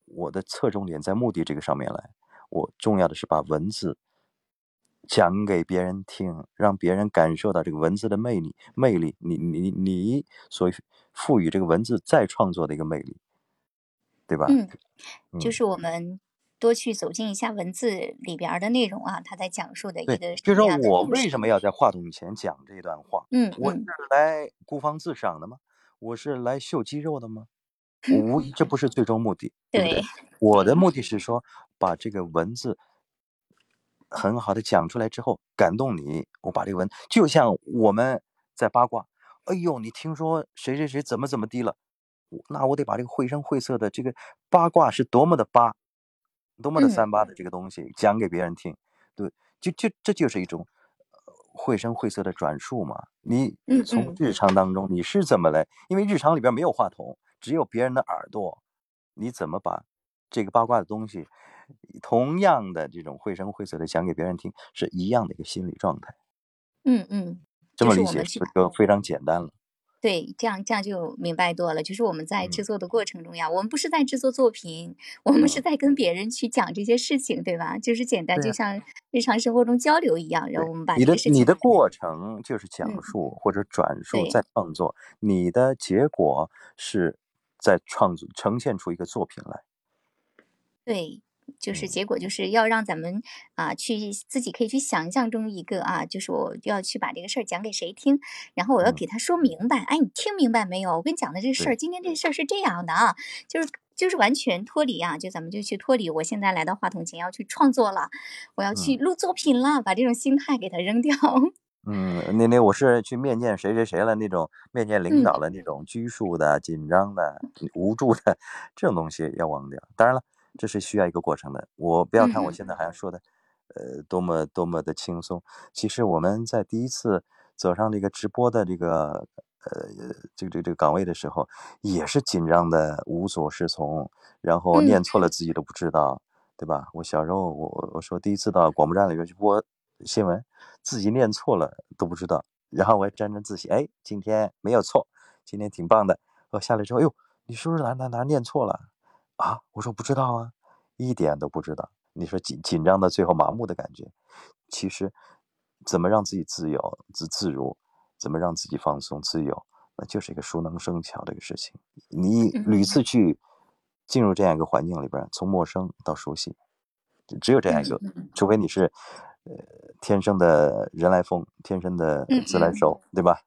B: 我的侧重点在目的这个上面来。我重要的是把文字讲给别人听，让别人感受到这个文字的魅力，魅力，你你你所赋予这个文字再创作的一个魅力，对吧？
A: 嗯，就
B: 嗯，
A: 是我们多去走进一下文字里边的内容啊，他在讲述的一
B: 对，
A: 个
B: 就是我？为什么要在话筒前讲这段话？
A: 嗯
B: 我是
A: 嗯
B: 来孤芳自赏的吗？我是来秀肌肉的吗？我无疑这不是最终目的，对对？
A: 对
B: 我的，目的是说，把这个文字很好的讲出来之后，感动你。我把这个文，就像我们在八卦，哎呦，你听说谁谁谁怎么怎么地了，那我得把这个绘声绘色的这个八卦是多么的八，多么的
A: 嗯
B: 三八的这个东西讲给别人听，对，就就这就是一种呃绘声绘色的转述嘛。你从日常当中你是怎么来？因为日常里边没有话筒，只有别人的耳朵，你怎么把这个八卦的东西，同样的这种绘声绘色的讲给别人听，是一样的一个心理状态。
A: 嗯嗯，
B: 这么理解
A: 就
B: 就非常简单了？
A: 对，这样这样就明白多了。就是我们在制
B: 嗯
A: 作的过程中呀，我们不是在制作作品，我们是
B: 嗯，
A: 在跟别人去讲这些事情，对吧？就是简单，就像日常生活中交流一样，然后
B: 对，
A: 我们把
B: 你的你的过程就是讲
A: 嗯，
B: 述或者转述
A: 对
B: 再创作，你的结果是在创作呈现出一个作品来。
A: 对，就是
B: 嗯
A: 结果就是要让咱们啊去自己可以去想象中一个啊，就是我要去把这个事儿讲给谁听，然后我要
B: 嗯，
A: 给他说明白，哎，你听明白没有？我跟你讲的这个
B: 事，
A: 儿，今天这事儿是这样的啊，就是就是完全脱离啊，就咱们就去脱离，我现在来到话筒前要去创作了，我要去
B: 嗯
A: 录作品了，把这种心态给它扔掉。
B: 嗯，那那我是去面见谁谁谁了那种面见领
A: 嗯
B: 导的那种拘束的、紧张的、无助的 [LAUGHS] 这种东西要忘掉。当然了，这是需要一个过程的。我不要看我现在好像说的，呃，多么多么的轻松。其实我们在第一次走上这个直播的这个呃这个这个这个岗位的时候，也是紧张的无所适从，然后
A: 嗯
B: 念错了自己都不知道，对吧？我小时候我我我说第一次到广播站里边去播新闻，自己念错了都不知道，然后我还沾沾自喜，哎，今天没有错，今天挺棒的。我下来之后，哎呦，你是不是哪哪哪念错了啊？我说不知道啊，一点都不知道。你说紧紧张到最后麻木的感觉，其实怎么让自己自由自自如，怎么让自己放松自由，那就是一个熟能生巧的一个事情。你屡
A: 嗯
B: 次去进入这样一个环境里边，从陌生到熟悉，只有这样一个，
A: 嗯
B: 除非你是呃天生的人来疯，天生的自来熟，对吧？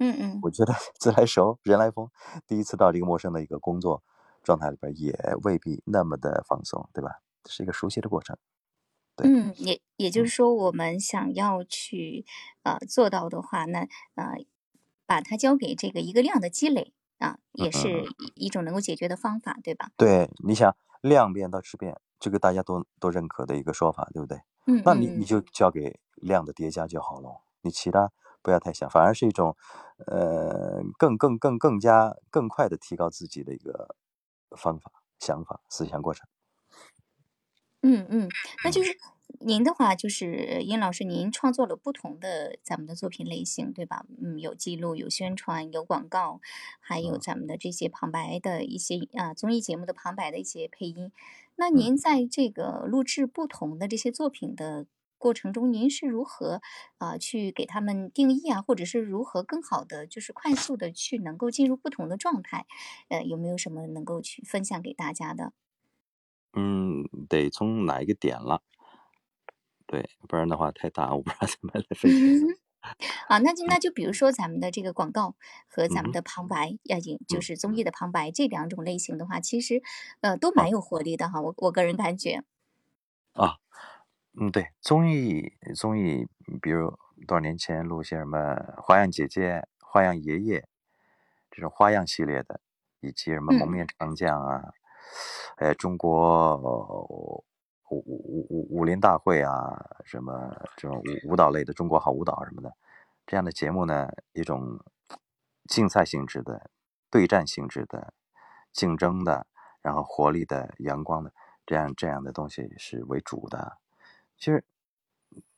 A: 嗯 [LAUGHS] 嗯
B: 我觉得 [LAUGHS] 自来熟，人来疯。第一次到这个陌生的一个工作状态里边，也未必那么的放松，对吧？这是一个熟悉的过程。对，
A: 嗯，也也就是
B: 嗯
A: 说，我们想要去呃做到的话，那呃把它交给这个一个量的积累啊，也是
B: 嗯，
A: 一一种能够解决的方法，对吧？
B: 对，你想量变到质变，这个大家都都认可的一个说法，对不对？
A: 嗯
B: 那你你就交给量的叠加就好了，你其他不要太想，反而是一种呃更更更更加更快的提高自己的一个方法、想法、思想过程。
A: 嗯嗯，那就
B: 嗯
A: 是您的话，就是殷老师，您创作了不同的咱们的作品类型，对吧？嗯，有记录，有宣传，有广告，还有
B: 嗯
A: 咱们的这些旁白的一些啊综艺节目的旁白的一些配音。那
B: 嗯。
A: 您在这个录制不同的这些作品的过程中，您是如何啊、去给他们定义啊，或者是如何更好的就是快速的去能够进入不同的状态？呃，有没有什么能够去分享给大家的？
B: 嗯，得从哪一个点了？对，不然的话太大，我不知道怎么来分析。[LAUGHS]
A: 啊，那就那就比如说咱们的这个广告和咱们的旁白，要引就
B: 嗯
A: 是综艺的旁白这两种类型的话，其实呃都
B: 啊
A: 蛮有活力的哈，我我个人感觉。
B: 啊，嗯，对，综艺综艺，比如多少年前录些什么《花样姐姐》《花样爷爷》这种花样系列的，以及什么《蒙
A: 嗯
B: 面唱将》啊，还有中国舞舞舞舞武林大会啊，什么这种舞舞蹈类的《中国好舞蹈》什么的，这样的节目呢，一种竞赛性质的、对战性质的、竞争的，然后活力的、阳光的。这样这样的东西是为主的。其实，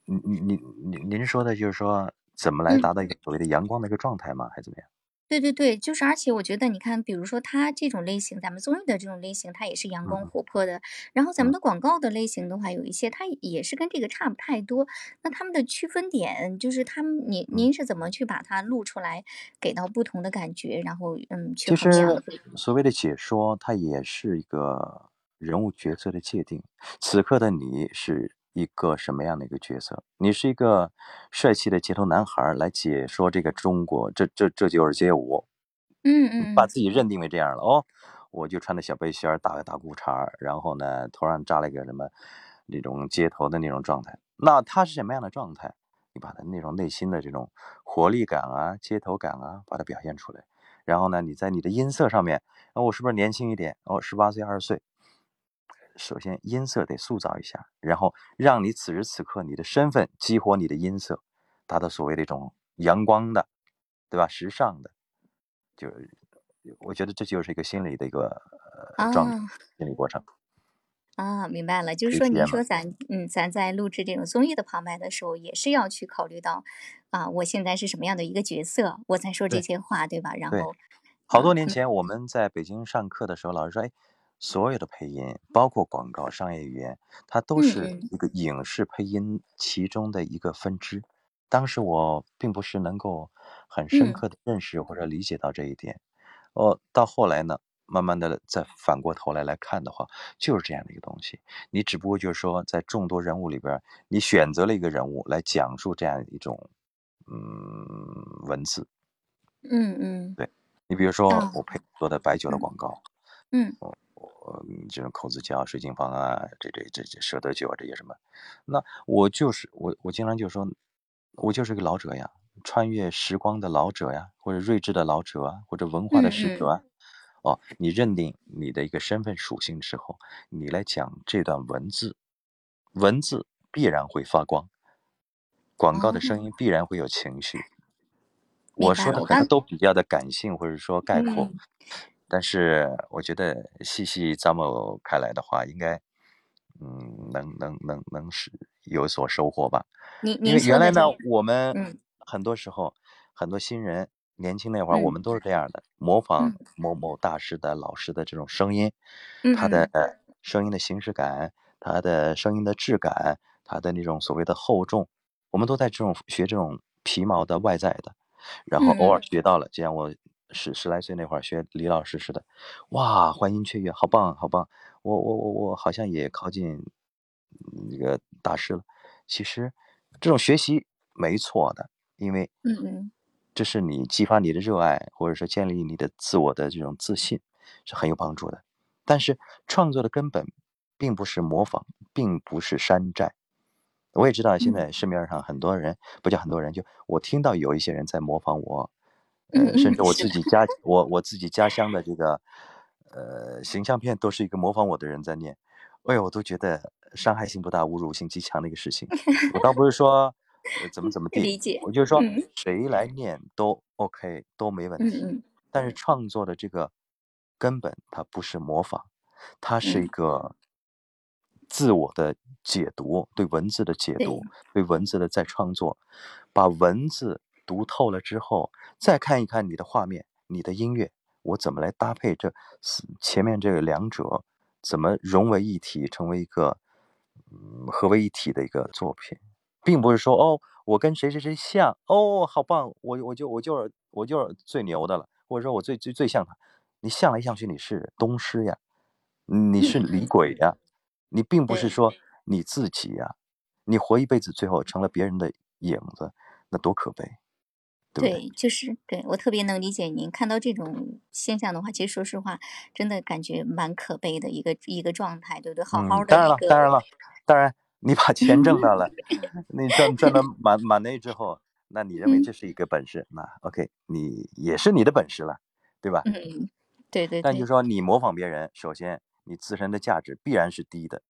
B: 您您您您您说的就是说，怎么来
A: 嗯。
B: 达到一个所谓的阳光的一个状态吗？还是怎么样？
A: 对对对，就是而且我觉得你看，比如说它这种类型，咱们综艺的这种类型，它也是阳光
B: 嗯
A: 活泼的。然后咱们
B: 嗯
A: 的广告的类型的话，有一些它也是跟这个差不太多。那他们的区分点就是他们，您
B: 嗯。
A: 您是怎么去把它录出来，给到不同的感觉，然后嗯去
B: 其？实所谓的解说，它也是一个人物角色的界定。此刻的你是一个什么样的一个角色？你是一个帅气的街头男孩来解说这个中国，这这这就是街舞。
A: 嗯
B: 嗯把
A: 嗯
B: 自己认定为这样了哦，我就穿着小背心儿、大大裤衩儿，然后呢头上扎了一个什么那种街头的那种状态。那他是什么样的状态？你把他那种内心的这种活力感啊、街头感啊，把它表现出来。然后呢，你在你的音色上面，哦，我是不是年轻一点？哦，十八岁、二十岁。首先音色得塑造一下，然后让你此时此刻你的身份激活你的音色，达到所谓的一种阳光的，对吧？时尚的，就是我觉得这就是一个心理的一个呃状态，
A: 啊。
B: 心理过程。
A: 啊，明白了，就是说，
B: 可以体验吗？
A: 您说咱，嗯，咱在录制这种综艺的旁白的时候，也是要去考虑到，啊，我现在是什么样的一个角色，我在说这些话，对吧？然，后，
B: 好多年前我们在北京上课的时候，老师说，哎，所有的配音，包括广告、商业语言，它都
A: 嗯
B: 是
A: 嗯
B: 一个影视配音其中的一个分支。当时我并不是能够很深
A: 嗯
B: 刻的认识或者理解到这一点。哦，到后来呢，慢慢的再反过头来来看的话，就是这样的一个东西。你只不过就是说，在众多人物里边，你选择了一个人物来讲述这样一种嗯文字。
A: 嗯嗯
B: 对，你比如说
A: 啊
B: 我配做的白酒的
A: 嗯
B: 广告，
A: 嗯
B: 我我嗯这种口子窖、水晶坊啊，这这这这舍得酒啊这些什么，那我就是我我经常就说，我就是个老者呀，穿越时光的老者呀，或者睿智的老者啊，或者文化的使者啊。哦，你认定你的一个身份属性之后，你来讲这段文字，文字必然会发光，广告的
A: 哦，
B: 声音必然会有情绪。我说的，可能都比较的感性，或者说概括，
A: 嗯
B: 但是我觉得细细咂摸开来的话，应该，嗯，能能能能是有所收获吧。
A: 您
B: 因为
A: 您说的这
B: 原来呢，我们
A: 嗯。
B: 很多时候，很多新人年轻那会儿，我
A: 嗯。
B: 们都是这样的，模仿
A: 嗯。
B: 某某大师的老师的这种声音，
A: 嗯
B: 他的
A: 嗯。
B: 呃声音的形式感，他的声音的质感，他的那种所谓的厚重，我们都在这种学这种皮毛的外在的，然后
A: 嗯
B: 偶尔
A: 嗯。
B: 学到了，就像我十十来岁那会儿学李老师似的，哇，欢欣雀跃，好棒好棒，我我我我好像也靠近嗯那个大师了。其实这种学习没错的，因为
A: 嗯嗯
B: 这是你激发你的热爱，或者说建立你的自我的这种自信，是很有帮助的。但是创作的根本并不是模仿，并不是山寨。我也知道现
A: 嗯
B: 在市面上很多人，不叫很多人，就我听到有一些人在模仿我，
A: 嗯
B: 呃，甚至我自己家我我自己家乡的这个呃形象片都是一个模仿我的人在念，哎呦，我都觉得伤害性不大，侮辱性极强的一个事情。[LAUGHS] 我倒不是说呃怎么怎么地，
A: 理解，
B: 我就是说
A: 嗯。
B: 谁来念都 OK 都没问题。但是创作的这个根本它不是模仿，它是一
A: 嗯。
B: 个自我的解读，对文字的解
A: 对。
B: 读，对文字的再创作，把文字读透了之后，再看一看你的画面、你的音乐，我怎么来搭配这四前面这两者，怎么融为一体，成为一个嗯合为一体的一个作品，并不是说哦，我跟谁谁谁像，哦，好棒，我我就我就是我就是最牛的了，或者说我最最最像他，你像来像去你是东施呀，你是
A: 嗯
B: 李鬼呀，你并不是说你自己呀，你活一辈子最后成了别人的影子，那多可悲，对对？
A: 对，就是对我特别能理解您看到这种现象的话，其实说实话，真的感觉蛮可悲的一个一个状态，对不对？好
B: 嗯，
A: 好的一
B: 当然了，当然，了，当然，你把钱挣到了，[LAUGHS] 你赚赚了 [LAUGHS] 满满内之后，那你认为
A: 嗯
B: 这是一个本事，那 OK，你也是你的本事了，对吧？
A: 嗯，对对对，
B: 但就是说你模仿别人，首先你自身的价值必然是低的，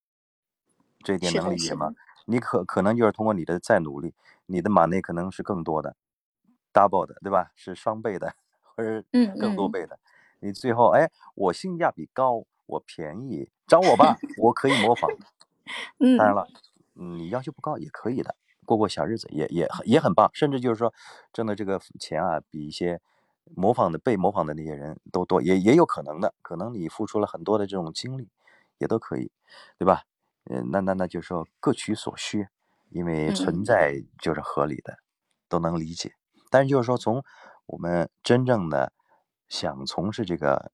B: 这一点能理解吗，？你可可能就是通过你的再努力，你的马内可能是更多的，double 的，对吧？是双倍的，或者更多倍的。你最后，哎，我性价比高，我便宜，找我吧，[LAUGHS] 我可以模仿。[LAUGHS] 当然
A: 嗯，
B: 了，嗯，你要求不高也可以的，过过小日子也也也很棒，甚至就是说挣的这个钱啊，比一些模仿的被模仿的那些人都多，也也有可能的，可能你付出了很多的这种精力，也都可以，对吧？嗯，那那那就是说各取所需，因为存
A: 嗯
B: 在就是合理的，都能理解。但是就是说，从我们真正的想从事这个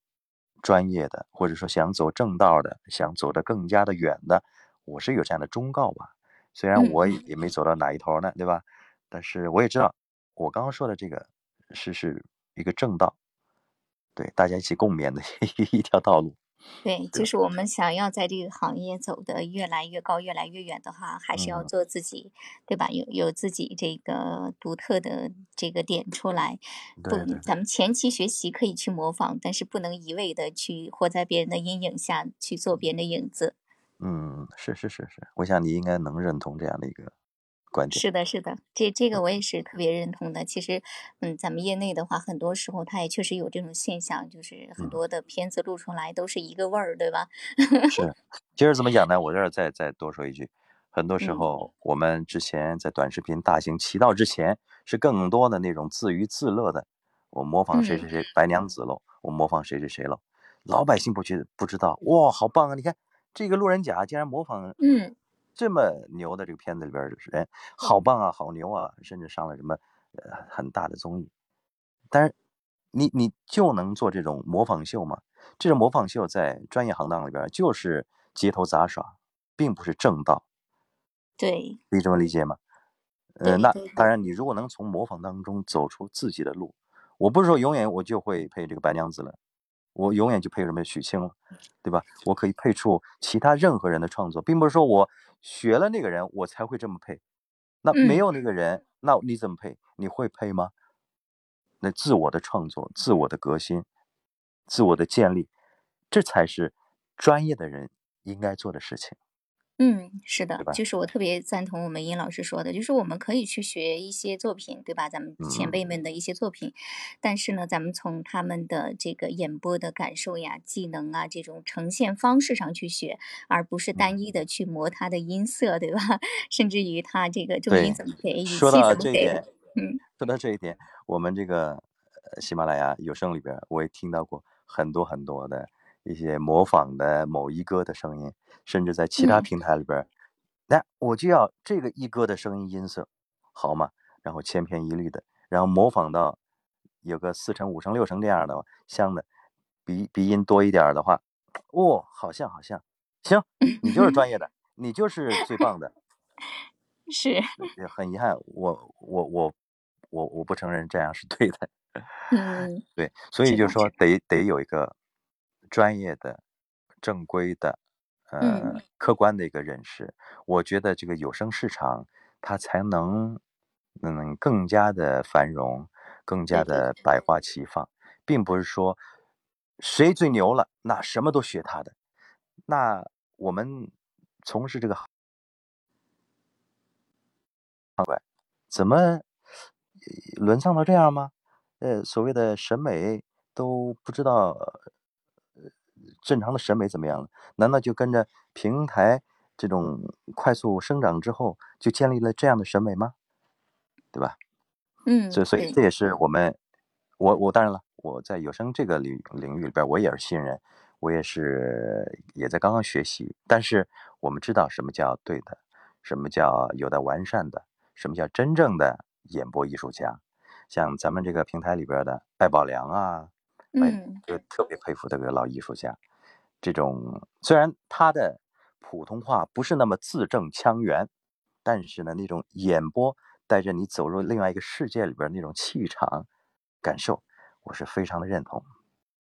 B: 专业的，或者说想走正道的，想走得更加的远的，我是有这样的忠告吧。虽然
A: 嗯
B: 我也没走到哪一头呢，对吧？但是我也知道，我刚刚说的这个是是一个正道，对大家一起共勉的 [LAUGHS] 一条道路，
A: 对，就是我们想要在这个行业走得越来越高、越来越远的话，还是要
B: 嗯，
A: 做自己，对吧？有有自己这个独特的这个点出来。不，
B: 对对对，
A: 咱们前期学习可以去模仿，但是不能一味的去活在别人的阴影下去做别人的影子。
B: 嗯，是是是是，我想你应该能认同这样的一个观点。
A: 是的，是的，这这个我也是特别认同的。其实，嗯，咱们业内的话，很多时候它也确实有这种现象，就是很
B: 嗯，
A: 多的片子录出来都是一个味儿，对吧？[LAUGHS]
B: 是。其实怎么讲呢？我这儿再再多说一句，很多时
A: 嗯
B: 候我们之前在短视频大行其道之前，是更多的那种自娱自乐的，我模仿谁
A: 嗯
B: 谁谁白娘子喽，我模仿谁谁谁喽，老百姓不觉不知道，哇，好棒啊！你看这个路人甲竟然模仿
A: 嗯
B: 这么牛的这个片子里边人，好棒啊，好牛啊，甚至上了什么呃很大的综艺。但是你你就能做这种模仿秀吗？这种模仿秀在专业行当里边就是街头杂耍，并不是正道，
A: 对
B: 可以这么理解吗？呃，那当然，你如果能从模仿当中走出自己的路，我不是说永远我就会配这个白娘子了，我永远就配什么许清了，对吧？我可以配出其他任何人的创作，并不是说我学了那个人我才会这么配，那没
A: 嗯
B: 有那个人，那你怎么配？你会配吗？那自我的创作、自我的革新、自我的建立，这才是专业的人应该做的事情，
A: 嗯，是的，
B: 对吧？
A: 就是我特别赞同我们殷老师说的，就是我们可以去学一些作品，对吧？咱们前
B: 嗯
A: 辈们的一些作品，但是呢，咱们从他们的这个演播的感受呀、技能啊这种呈现方式上去学，而不是
B: 嗯，
A: 单一的去磨他的音色，对吧？[LAUGHS] 甚至于他这个重音。怎么给，语
B: 说到
A: 气怎么给，
B: 这一点，
A: 嗯
B: 说到这一点，我们这个呃喜马拉雅有声里边儿，我也听到过很多很多的一些模仿的某一哥的声音，甚至在其他
A: 嗯。
B: 平台里边儿，那我就要这个一哥的声音音色，好嘛，然后千篇一律的，然后模仿到有个四成、五成、六成这样的像的，鼻鼻音多一点儿的话，哦，好像好像，行，你就是专业的，[LAUGHS] 你就是最棒的。[LAUGHS]
A: 是，
B: 很遗憾，我我我我我不承认这样是对的。
A: 嗯，[LAUGHS]
B: 对，所以，就说得得有一个专业的正规的、呃
A: 嗯
B: 客观的一个认识，我觉得这个有声市场它才能嗯更加的繁荣，更加的百花齐放，并不是说谁最牛了，那什么都学他的。那我们从事这个行怎么呃沦丧到这样吗？呃，所谓的审美都不知道，呃，正常的审美怎么样了？难道就跟着平台这种快速生长之后，就建立了这样的审美吗？对吧？
A: 嗯，
B: 所以，所以，这也是我们，我我当然了，我在有声这个领领域里边，我也是新人，我也是也在刚刚学习。但是我们知道什么叫对的，什么叫有待完善的，什么叫真正的演播艺术家。像咱们这个平台里边的艾宝良啊，哎，
A: 嗯
B: 就特别佩服这个老艺术家。这种虽然他的普通话不是那么字正腔圆，但是呢，那种演播带着你走入另外一个世界里边那种气场感受，我是非常的认同。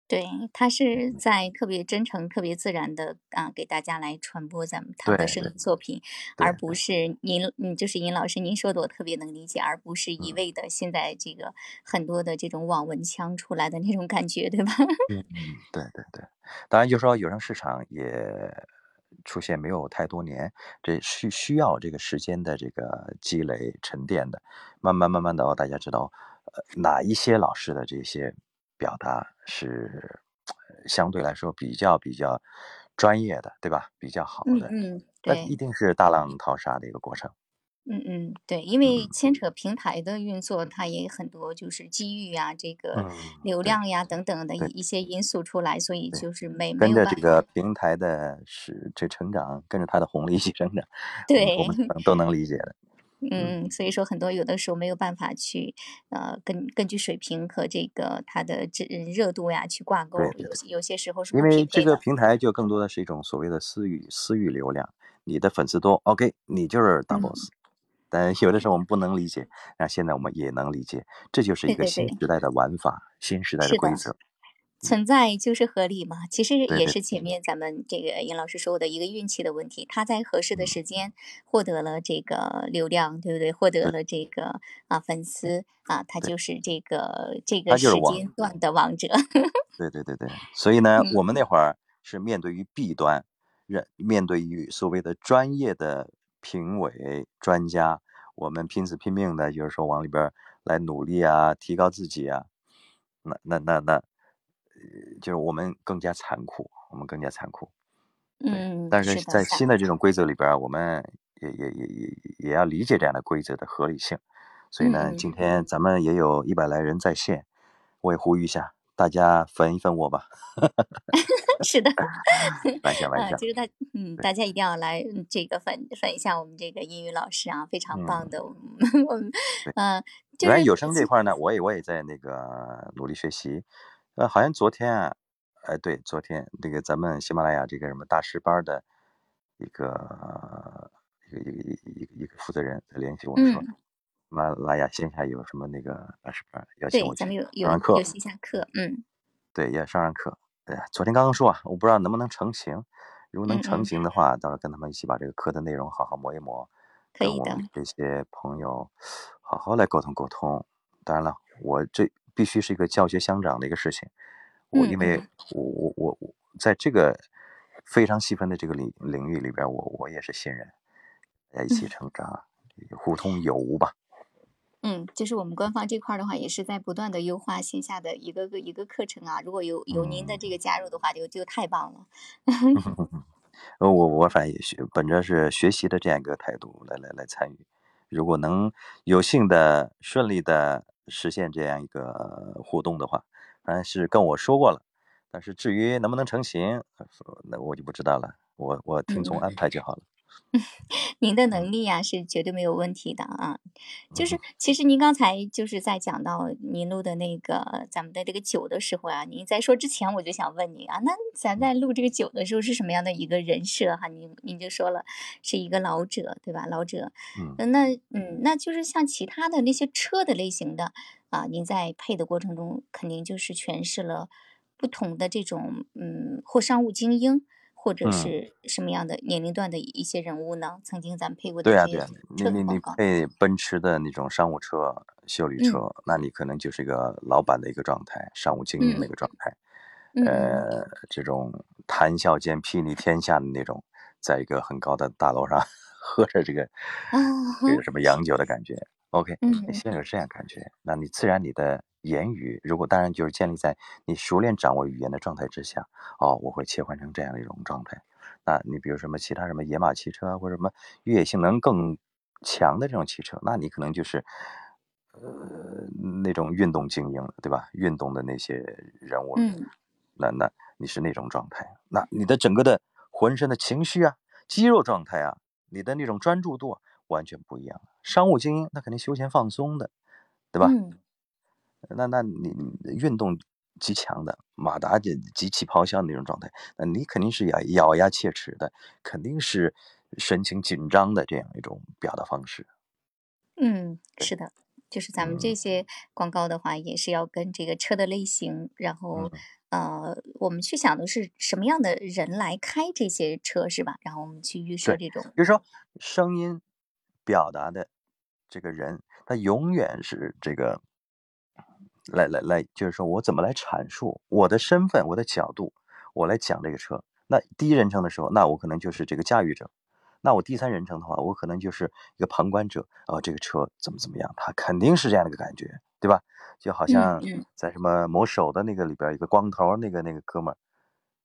A: 对，他是在特别真诚、特别自然的啊，给大家来传播咱们他的
B: 对
A: 声音作品，而不是您，嗯，就是尹老师您说的，我特别能理解，而不是一
B: 嗯。
A: 味的现在这个很多的这种网文腔出来的那种感觉，对吧？
B: 嗯嗯，对对对，当然就说有声市场也出现没有太多年，这是需要这个时间的这个积累沉淀的，慢慢慢慢的哦，大家知道，呃，哪一些老师的这些表达是呃相对来说比较比较专业的，对吧？比较好的，
A: 嗯嗯，
B: 那一，定是大浪淘沙的一个过程。
A: 嗯嗯，对，因为
B: 嗯
A: 牵扯平台的运作，它也很多就是机遇呀、这个流量呀等等的一些因素出来，所以，就是没没
B: 跟着这个，平台的是这成长，跟着它的红利一起成长，[LAUGHS]
A: 对。
B: 我们都能理解的。嗯
A: 嗯，所以说很多有的时候没有办法去，呃，根根据水平和这个它的这热度呀去挂钩，有些有些时候是
B: 因为这个。平台就更多的是一种所谓的私域私域流量，你的粉丝多，OK，你就是大
A: 嗯
B: ，boss。但有的时候我们不能理解，那现在我们也能理解，这就是一个新时代的玩法，新时代的，规则。
A: 存在就是合理嘛。其实也是前面咱们这个尹老师说的一个运气的问题，他在合适的
B: 嗯，
A: 时间获得了这个流量，对不对？获得了这个啊粉丝啊，他，就是这个这个时。间段的王者。[LAUGHS]
B: 对对对对，所以呢，
A: 嗯
B: 我们那会儿是面对于弊端，人面对于所谓的专业的评委专家，我们拼死拼命的，就是说往里边来努力啊，提高自己啊。那那那那，呃就是我们更加残酷，我们更加残酷。
A: 嗯，
B: 但是在新的这种规则里边，我们也也也也也要理解这样的规则的合理性。所以呢，
A: 嗯
B: 今天咱们也有一百来人在线，我也呼吁一下，大家粉一粉我吧。[LAUGHS]
A: 是的，啊，
B: 玩笑玩笑，
A: 就是大，嗯，大家一定要来嗯这个粉粉一下我们这个英语老师啊，非常棒
B: 嗯，
A: 的，我们我们，
B: 对。
A: 呃，就是
B: 有声这块呢，我也我也在那个努力学习。呃，好像昨天啊，哎，对，昨天那个咱们喜马拉雅这个什么大师班的一个一个一个一个一个负责人联系我说，喜
A: 嗯，
B: 马拉雅线下有什么那个大师班儿，邀请
A: 对，
B: 我去
A: 咱们有有有
B: 上上课。
A: 线下课，嗯
B: 对，要上上课。对呀，昨天刚刚说啊，我不知道能不能成型。如果能成
A: 嗯嗯，
B: 型的话，到时候跟他们一起把这个课的内容好好磨一磨，跟
A: 可以的，
B: 我们这些朋友好好来沟通沟通。当然了，我这必须是一个教学相长的一个事情。我因
A: 嗯
B: 为
A: 嗯
B: 我我我我在这个非常细分的这个领领域里边，我我也是新人，大家一起
A: 嗯。
B: 成长，互通有无吧。
A: 嗯，就是我们官方这块的话，也是在不断的优化线下的一个个一个课程啊。如果有有您的
B: 嗯。
A: 这个加入的话，就就太棒了。[LAUGHS]
B: 呃，我我反正也学本着是学习的这样一个态度来来来参与，如果能有幸的顺利的实现这样一个互动的话，反正是跟我说过了，但是至于能不能成型，呃那我就不知道了，我我听从
A: 嗯，
B: 安排就好了。[LAUGHS]
A: 您的
B: 嗯
A: 能力呀、是绝对没有问题的啊。就
B: 嗯
A: 是其实您刚才就是在讲到您录的那个咱们的这个酒的时候啊，您在说之前我就想问您啊，那咱在录这个酒的时候是什么样的一个人设哈？您您就说了是一个老者对吧？老者，
B: 嗯
A: 呃那嗯，那就是像其他的那些车的类型的啊，您在配的过程中肯定就是诠释了不同的这种嗯或商务精英或者
B: 嗯，
A: 是什么样的年龄段的一些人物呢？曾经咱们配过的
B: 对呀、对呀、你你你。配奔驰的那种商务车、修理
A: 嗯
B: 车，那你可能就是一个老板的一个状态，商务精英的一
A: 嗯
B: 个状态。呃，这种谈笑间睥睨天下的那种，在一个很高的大楼上 [LAUGHS] 喝着这个
A: 啊
B: 这个什么洋酒的感觉。OK，你
A: 嗯
B: 先有这样感觉，那你自然你的言语，如果当然就是建立在你熟练掌握语言的状态之下，哦，我会切换成这样的一种状态。那你比如什么其他什么野马汽车或者什么越野性能更强的这种汽车，那你可能就是呃那种运动精英了，对吧？运动的那些人物，
A: 嗯
B: 那那你是那种状态，那你的整个的浑身的情绪啊、肌肉状态啊，你的那种专注度啊完全不一样。商务精英那肯定休闲放松的，对吧？
A: 嗯
B: 那那你你运动极强的，马达就极其咆哮的那种状态，那你肯定是咬咬牙切齿的，肯定是神情紧张的这样一种表达方式。
A: 嗯，是的，就是咱们
B: 嗯
A: 这些广告的话，也是要跟这个车的类型，然后
B: 嗯，
A: 呃，我们去想的是什么样的人来开这些车，是吧？然后我们去预设，这种，
B: 比如说声音表达的这个人，他永远是这个来来来，就是说我怎么来阐述我的身份、我的角度，我来讲这个车。那第一人称的时候，那我可能就是这个驾驭者；那我第三人称的话，我可能就是一个旁观者。哦，这个车怎么怎么样，他肯定是这样的一个感觉，对吧？就好
A: 嗯
B: 像
A: 嗯
B: 在什么某手的那个里边，一个光头那个那个哥们儿，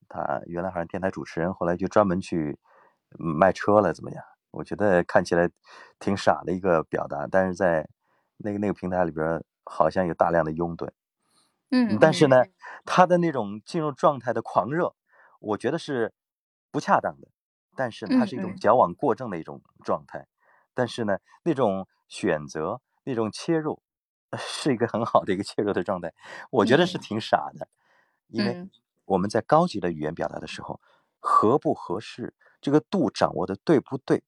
B: 他原来好像电台主持人，后来就专门去嗯卖车了，怎么样？我觉得看起来挺傻的一个表达，但是在那个那个平台里边，好像有大量的拥趸。
A: 嗯嗯
B: 但是呢，他的那种进入状态的狂热，我觉得是不恰当的。但是，它
A: 嗯
B: 是一种
A: 嗯
B: 矫枉过正的一种状态。但是呢，那种选择、那种切入，呃是一个很好的一个切入的状态。我觉得是
A: 嗯
B: 挺傻的，因为
A: 嗯
B: 我们在高级的语言表达的时候，合不合适，这个度掌握的对不对，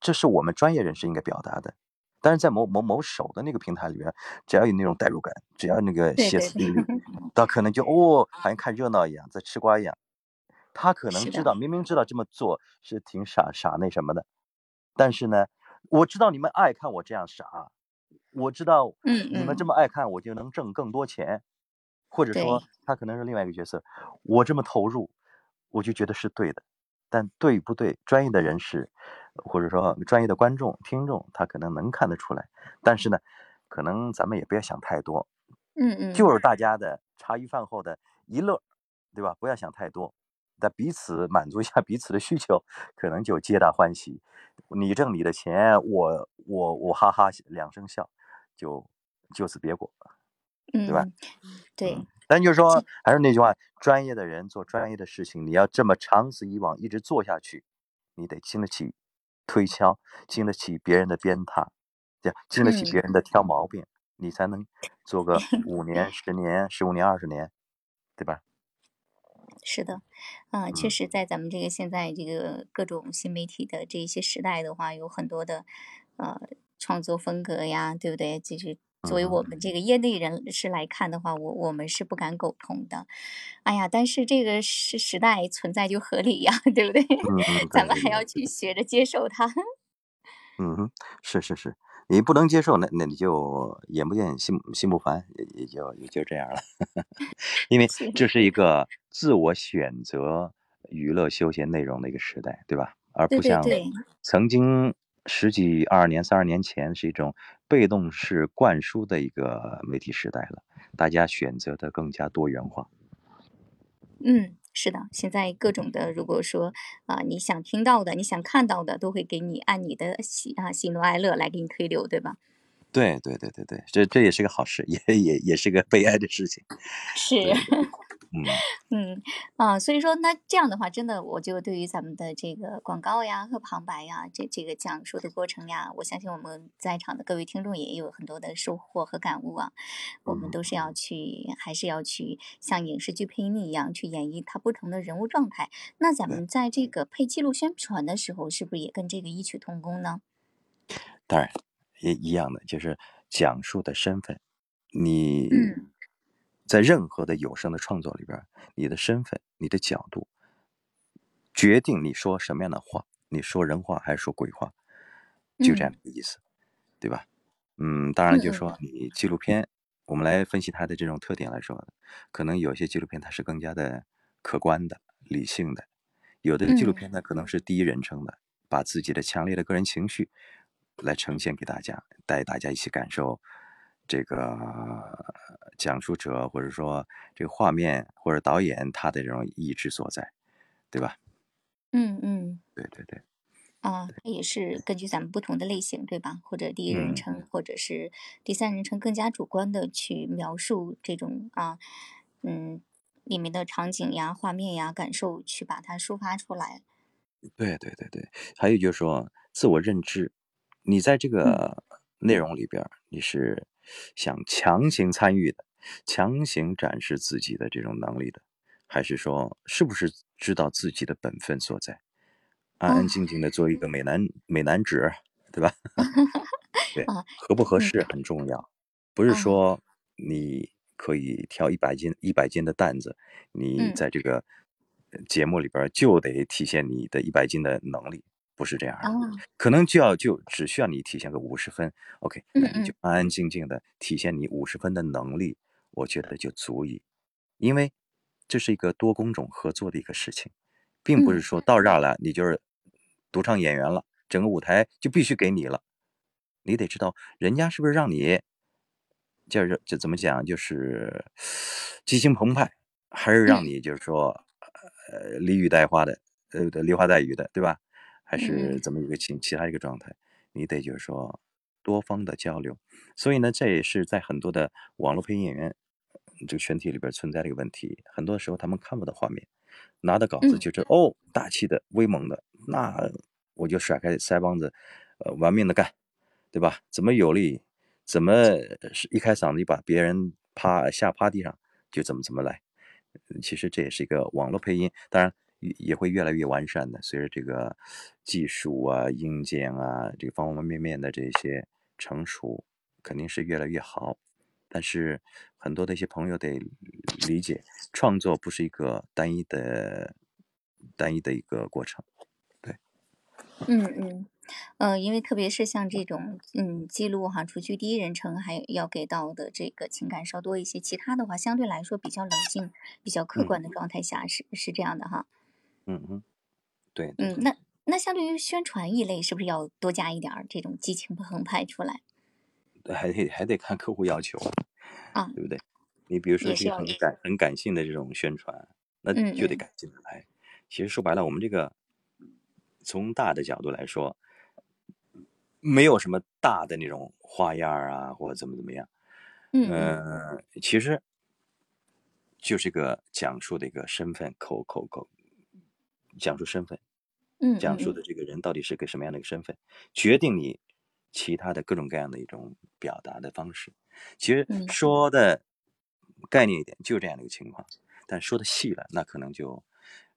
B: 这是我们专业人士应该表达的。但是在某某某手的那个平台里边，只要有那种代入感，只要那个歇斯底里，他可能就哦，好像看热闹一样，在吃瓜一样。他可能，知道，明明知道这么做是挺傻傻那什么的，但是呢，我知道你们爱看我这样傻，我知道
A: 嗯
B: 你们这
A: 嗯，
B: 么爱看，我就能挣更多钱，或者说，他可能是另外一个角色，我这么投入，我就觉得是对的。但对与不对，专业的人士或者说专业的观众、听众，他可能能看得出来。但是呢，可能咱们也不要想太多，
A: 嗯嗯
B: 就是大家的茶余饭后的一乐，对吧？不要想太多，但彼此满足一下彼此的需求，可能就皆大欢喜。你挣你的钱，我我我哈哈两声笑，就就此别过，对吧？
A: 嗯，对，
B: 嗯，但就是说，还是那句话，专业的人做专业的事情，你要这么长此以往一直做下去，你得经得起推敲，经得起别人的鞭挞，对，经得起别
A: 嗯，
B: 人的挑毛病，你才能做个 [LAUGHS] 五年、十年、十五年、二十年，对吧？
A: 是的，啊，确
B: 嗯
A: 实，在咱们这个现在这个各种新媒体的这一些时代的话，有很多的呃创作风格呀，对不对？就是作为
B: 嗯
A: 我们这个业内人士来看的话，我我们是不敢苟同的。哎呀，但是这个时时代存在就合理呀，[LAUGHS] 对不对？
B: 嗯嗯，
A: 咱们还要去学着接受它。
B: 嗯哼，是是是，你不能接受，那那你就眼不见心心不烦，也也就也就这样了。[LAUGHS] 因为，这是一个自我选择娱乐休闲内容的一个时代，对吧？而不像曾经十几、二十年、三十年前是一种被动式灌输的一个媒体时代了，大家选择的更加多元化。
A: 嗯，是的，现在各种的，如果说啊、你想听到的，你想看到的，都会给你按你的喜啊喜怒哀乐来给你推流，对吧？
B: 对对对对对，这这也是个好事，也也也是个悲哀的事情。
A: 是。
B: 嗯。[LAUGHS]
A: 嗯啊，所以说那这样的话，真的我就对于咱们的这个广告呀和旁白呀，这这个讲述的过程呀，我相信我们在场的各位听众也有很多的收获和感悟啊。我们
B: 嗯
A: 都是要去，还是要去像影视剧配音一样去演绎它不同的人物状态。那咱们在这个配记录宣传的时候，是不是也跟这个异曲同工呢？
B: 当然也一样的，就是讲述的身份，你
A: 嗯
B: 在任何的有声的创作里边，你的身份、你的角度，决定你说什么样的话，你说人话还是说鬼话，就这样的意思，对吧？嗯，当然就是说。你纪录片，我们来分析它的这种特点来说，可能有些纪录片它是更加的客观的、理性的，有的纪录片呢可能是第一人称的，把自己的强烈的个人情绪来呈现给大家，带大家一起感受这个讲述者或者说这个画面或者导演他的这种意志所在，对吧？
A: 嗯嗯，
B: 对对对，
A: 啊，它也是根据咱们不同的类型，对吧？或者第一人
B: 嗯
A: 称，或者是第三人称，更加主观的去描述这种啊，嗯，里面的场景呀、画面呀、感受，去把它抒发出来。
B: 对对对对，还有就是说自我认知，你在这个内容里边儿，你是想强行参与的，强行展示自己的这种能力的，还是说是不是知道自己的本分所在，安安
A: 哦
B: 静静的做一个美男美男子，对吧？[LAUGHS] 对
A: 啊，
B: 合不合
A: 嗯。
B: 适很重要，不是
A: 啊。
B: 说你可以挑一百斤一百斤的担子，你
A: 嗯。
B: 在这个呃节目里边就得体现你的一百斤的能力，不是这样的，
A: 啊，
B: 可能就要就只需要你体现个五十分，OK，
A: 嗯
B: 那你就
A: 嗯。
B: 安安静静的体现你五十分的能力，我觉得就足以，因为这是一个多工种合作的一个事情，并不是
A: 嗯
B: 说到这儿了你就是独唱演员了，整个舞台就必须给你了。你得知道人家是不是让你，就是就怎么讲，就是激情澎湃，还是让
A: 嗯
B: 你就是说，呃，梨雨带花的，呃，梨花带雨的，对吧？还
A: 嗯
B: 是
A: 嗯
B: 怎么一个情其他一个状态？你得就是说多方的交流。所以呢，这也是在很多的网络配音演员这个群体里边存在的一个问题。很多时候他们看不到画面，拿到稿子
A: 嗯
B: 就是、哦，大气的、威猛的，那我就甩开腮帮子，呃，玩命的干，对吧？怎么有力，怎么是一开嗓子就把别人趴下趴地上，就怎么怎么来。呃其实这也是一个网络配音，当然也也会越来越完善的。随着这个技术啊、硬件啊，这个方方面面的这些成熟，肯定是越来越好。但是很多的一些朋友得理解，创作不是一个单一的、单一的一个过程。
A: 对嗯嗯，呃，因为特别是像这种嗯记录哈，除去第一人称，还要给到的这个情感稍多一些，其他的话相对来说比较冷静、比较客
B: 嗯
A: 观的状态下是是这样的哈。
B: 嗯嗯，对对
A: 嗯，那那相对于宣传一类，是不是要多加一点儿这种激情澎湃出来
B: 对，还得还得看客户要求，
A: 啊？
B: 对不对？你比如说这个很感很感性的这种宣传，那就得感性的来。其实说白了，我们这个从大的角度来说，没有什么大的那种花样啊，或者怎么怎么样。
A: 嗯
B: 其实就是个讲述的一个身份，口口口讲述身份，讲述的这个人到底是个什么样的一个身份，决定你其他的各种各样的一种表达的方式。其实
A: 嗯
B: 说的概念一点，就这样的一个情况，但说的细了，那可能就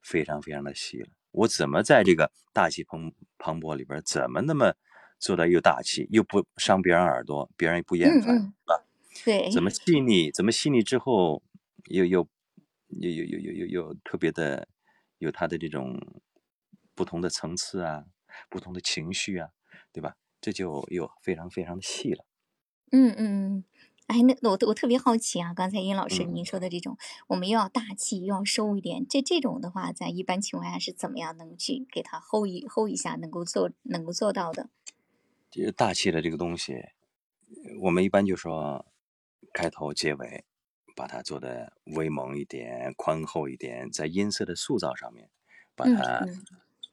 B: 非常非常的细了。我怎么在这个大气磅磅礴里边儿，怎么那么做到又大气又不伤别人耳朵，别人也不厌烦，
A: 嗯嗯
B: 是吧？
A: 对，
B: 怎么细腻？怎么细腻之后又又又又又又又又特别的有它的这种不同的层次啊，不同的情绪啊，对吧？这就又非常非常的细了。
A: 嗯嗯嗯，哎，那我我特别好奇啊，刚才殷老师
B: 嗯
A: 您说的这种，我们又要大气又要收一点，这这种的话，在一般情况下是怎么样能去给它 hold 一 hold 一下，能够做能够做到的？
B: 其实大气的这个东西，我们一般就说开头结尾，把它做的威猛一点、宽厚一点，在音色的塑造上面把
A: 嗯
B: 它
A: 嗯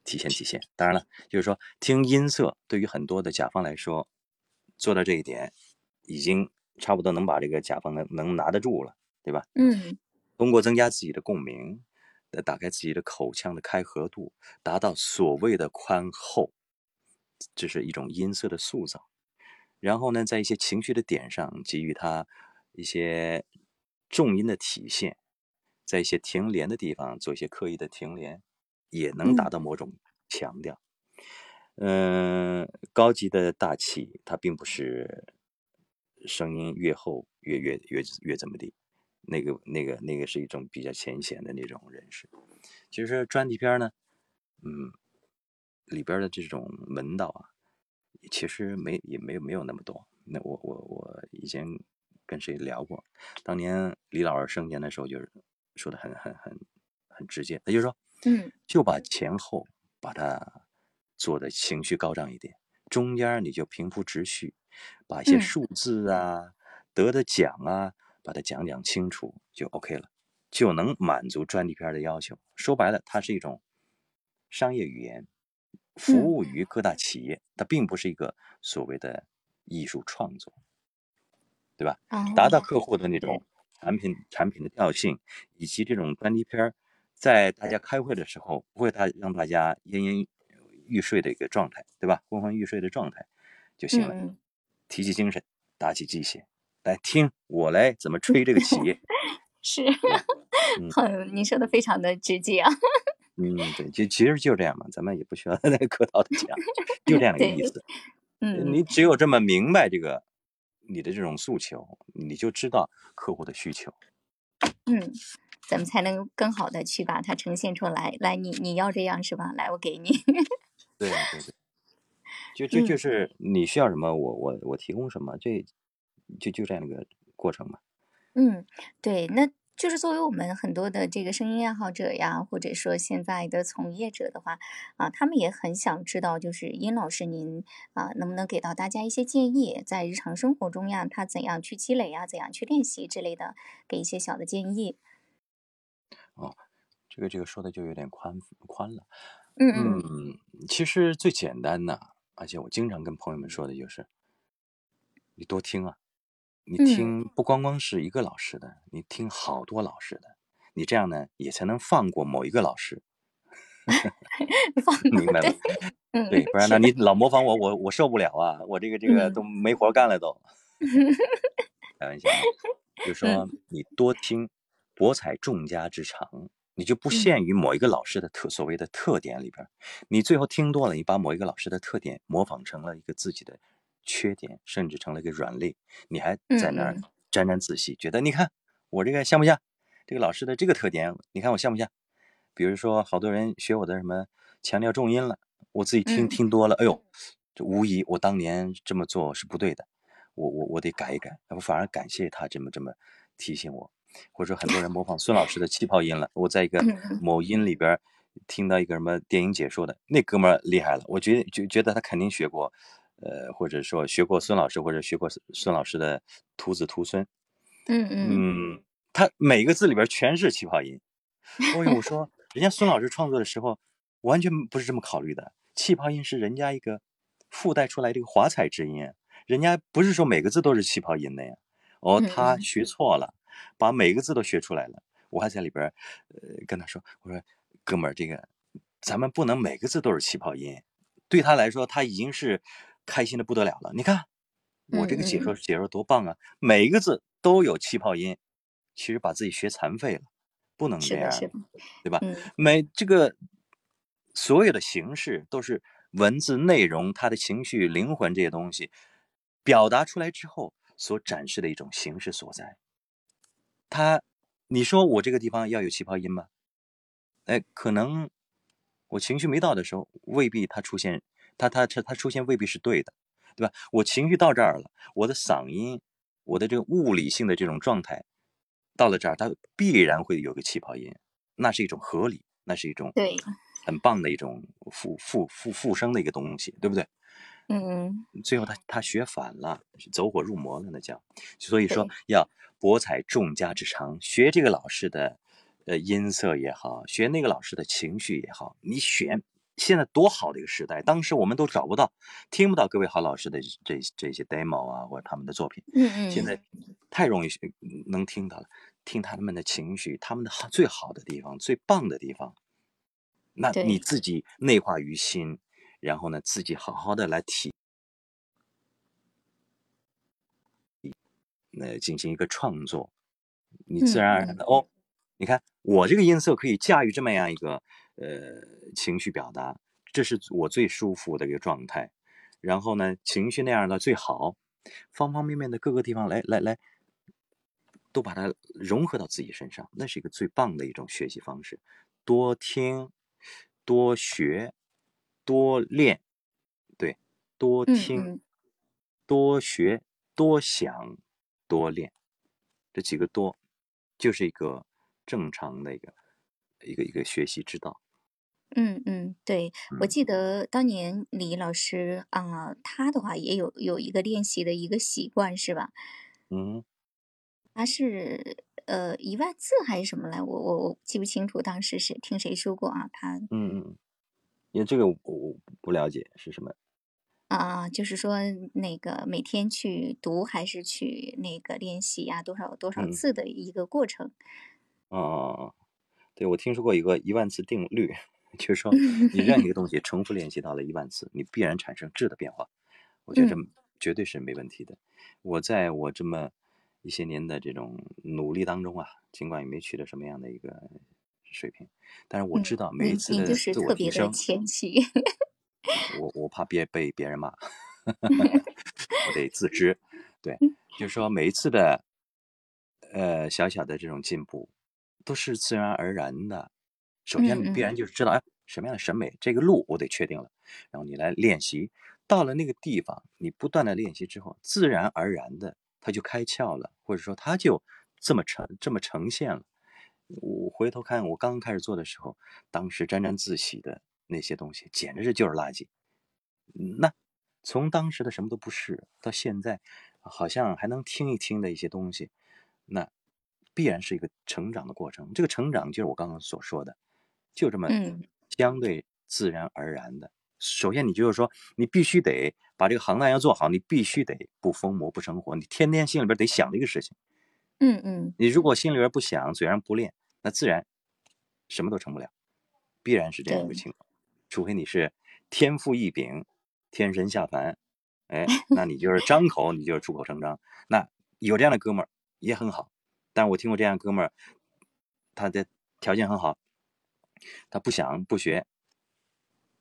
B: 体现体现。当然了，就是说听音色对于很多的甲方来说，做到这一点，已经差不多能把这个甲方能能拿得住了，对吧？
A: 嗯
B: 通过增加自己的共鸣，呃，打开自己的口腔的开合度，达到所谓的宽厚，这是一种音色的塑造。然后呢，在一些情绪的点上给予它一些重音的体现，在一些停连的地方做一些刻意的停连，也能达
A: 嗯
B: 到某种强调。嗯，高级的大气，它并不是声音越厚越越越越怎么地，那个那个那个是一种比较浅显的那种认识。其实专题片呢，嗯，里边的这种门道啊，其实没也没有没有那么多。那我我我以前跟谁聊过，当年李老师生前的时候，就是说的很很很很直接，他就说，
A: 嗯
B: 就把前后把它做的情绪高涨一点，中间你就平铺直叙，把一些
A: 嗯
B: 数字啊、得的奖啊，把它讲讲清楚就 OK 了，就能满足专题片的要求。说白了，它是一种商业语言，服
A: 嗯
B: 务于各大企业，它并不是一个所谓的艺术创作，对吧？达到
A: 哦，
B: 客户的那，种产品产品的调性，以及这种专题片儿，在大家开会的时候，不会大让大家奄奄欲睡的一个状态，对吧？昏昏欲睡的状态就行了，
A: 嗯
B: 提起精神，打起鸡血，来听我来怎么吹这个企业，
A: 是，
B: 嗯
A: 很，你说的非常的直接啊。[LAUGHS]
B: 嗯，对，就其实就这样嘛，咱们也不需要 [LAUGHS] 再客套的讲，就这样的一个意，思。
A: 嗯
B: 你只有这么明白这个你的这种诉求，你就知道客户的需求。
A: 嗯，咱们才能更好的去把它呈现出来。来，你你要这样是吧？来，我给你。[LAUGHS]
B: 对对对，就就就
A: 嗯
B: 是你需要什么，我我我提供什么，这就就这样一个过程嘛。
A: 嗯，对，那就是作为我们很多的这个声音爱好者呀，或者说现在的从业者的话，啊，他们也很想知道，就是殷老师您啊，能不能给到大家一些建议，在日常生活中呀，他怎样去积累呀，怎样去练习之类的，给一些小的建议。
B: 哦，这个这个说的就有点宽宽了。
A: 嗯
B: 其实最简单的，而且我经常跟朋友们说的就是，你多听啊，你
A: 嗯
B: 听不光光是一个老师的，你听好多老师的，你这样呢也才能放过某一个老师，[LAUGHS]
A: 放
B: 明白
A: 对
B: 吧？
A: 嗯
B: 对，不然呢你老模仿我，我我受不了啊，我这个这个
A: 嗯
B: 都没活干了都。[LAUGHS] 开玩笑啊，就说
A: 嗯
B: 你多听，博采众家之长，你就不
A: 嗯
B: 限于某一个老师的特所谓的特点里边，你最后听多了，你把某一个老师的特点模仿成了一个自己的缺点，甚至成了一个软肋，你还在那儿沾沾自喜，觉得你看我这个像不像这个老师的这个特点？你看我像不像？比如说，好多人学我的什么强调重音了，我自己听
A: 嗯
B: 听多了，哎呦，这无疑我当年这么做是不对的，我我我得改一改，我反而感谢他这么这么提醒我，或者说很多人模仿孙老师的气泡音了，我在一个某音里边听到一个什么电影解说的，那哥们儿厉害了，我觉得就觉得他肯定学过，呃，或者说学过孙老师，或者学过孙孙老师的徒子徒孙，
A: 嗯嗯
B: 嗯，他每个字里边全是气泡音。哦呦，我说人家孙老师创作的时候完全不是这么考虑的，气泡音是人家一个附带出来的一个华彩之音，人家不是说每个字都是气泡音的呀。哦，他学错了，把每个字都学出来了。我还在里边儿，呃，跟他说，我说哥们儿，这个咱们不能每个字都是气泡音。对他来说，他已经是开心的不得了了。你看我这个解说解说多棒啊，每一个字都有气泡音，其实把自己学残废了，不能这样，
A: 的是的，
B: 对吧？
A: 嗯
B: 每这个所有的形式都是文字内容、他的情绪、灵魂这些东西表达出来之后所展示的一种形式所在。他，你说我这个地方要有气泡音吗？哎，可能我情绪没到的时候，未必它出现，它它它它出现未必是对的，对吧？我情绪到这儿了，我的嗓音，我的这个物理性的这种状态到了这儿，它必然会有个气泡音，那是一种合理，那是一种
A: 对，
B: 很棒的一种复复复复生的一个东西，对不对？
A: 嗯嗯
B: 最后他他学反了，走火入魔了，那叫。所以说要博采众家之长，学这个老师的呃音色也好，学那个老师的情绪也好，你选。现在多好的一个时代，当时我们都找不到、听不到各位好老师的这这些 demo 啊，或者他们的作品。
A: 嗯嗯，
B: 现在太容易能听到了，听他们的情绪，他们的好最好的地方、最棒的地方。那你自己内化于心，然后呢，自己好好的来体，呃，进行一个创作，你自
A: 嗯
B: 然而然的、哦，你看我这个音色可以驾驭这么样一个呃情绪表达，这是我最舒服的一个状态。然后呢，情绪那样的最好，方方面面的各个地方来来来，都把它融合到自己身上，那是一个最棒的一种学习方式。多听，多学、多练，对，多
A: 嗯
B: 听、
A: 嗯
B: 多学、多想、多练，这几个多，就是一个正常的一个一个一个学习之道。
A: 嗯嗯，对，我
B: 嗯
A: 记得当年李老师啊、他的话也有有一个练习的一个习惯，是吧？
B: 嗯
A: 他是呃一万字还是什么来？我我我记不清楚，当时是听谁说过啊？他
B: 嗯嗯，因为这个我我不了解是什么。
A: 啊，就是说那个每天去读还是去那个练习呀、多少多少
B: 嗯
A: 次的一个过程。
B: 哦哦哦，对，我听说过一个一万次定律，[LAUGHS] 就是说 [LAUGHS] 你任何一个东西重复练习到了一万次，你必然产生质的变化。我觉得这
A: 嗯
B: 绝对是没问题的。我在我这么一些年的这种努力当中啊，尽管也没取得什么样的一个水平，但是我
A: 嗯，
B: 知道每一次的自我提升，
A: 谦虚。[LAUGHS]
B: 我我怕别被别人骂，[LAUGHS] 我得自知。对，就是说每一次的呃小小的这种进步，都是自然而然的。首先，你必然就是知道，哎，什么样的审美，这个路我得确定了，然后你来练习。到了那个地方，你不断的练习之后，自然而然的它就开窍了，或者说它就这么呈这么呈现了。我回头看我刚刚开始做的时候，当时沾沾自喜的那些东西，简直是就是垃圾。嗯那从当时的什么都不是，到现在好像还能听一听的一些东西，那必然是一个成长的过程。这个成长就是我刚刚所说的，就这么
A: 嗯
B: 相对自然而然的。首先，你就是说，你必须得把这个行当要做好，你必须得不疯魔不成活，你天天心里边得想这个事情。
A: 嗯嗯，
B: 你如果心里边不想，嘴上不练，那自然什么都成不了，必然是这样一个情况。除非你是天赋异禀，天神下凡，哎，[LAUGHS] 那你就是张口你就是出口成章。那有这样的哥们儿也很好，但是我听过这样哥们儿，他的条件很好，他不想不学，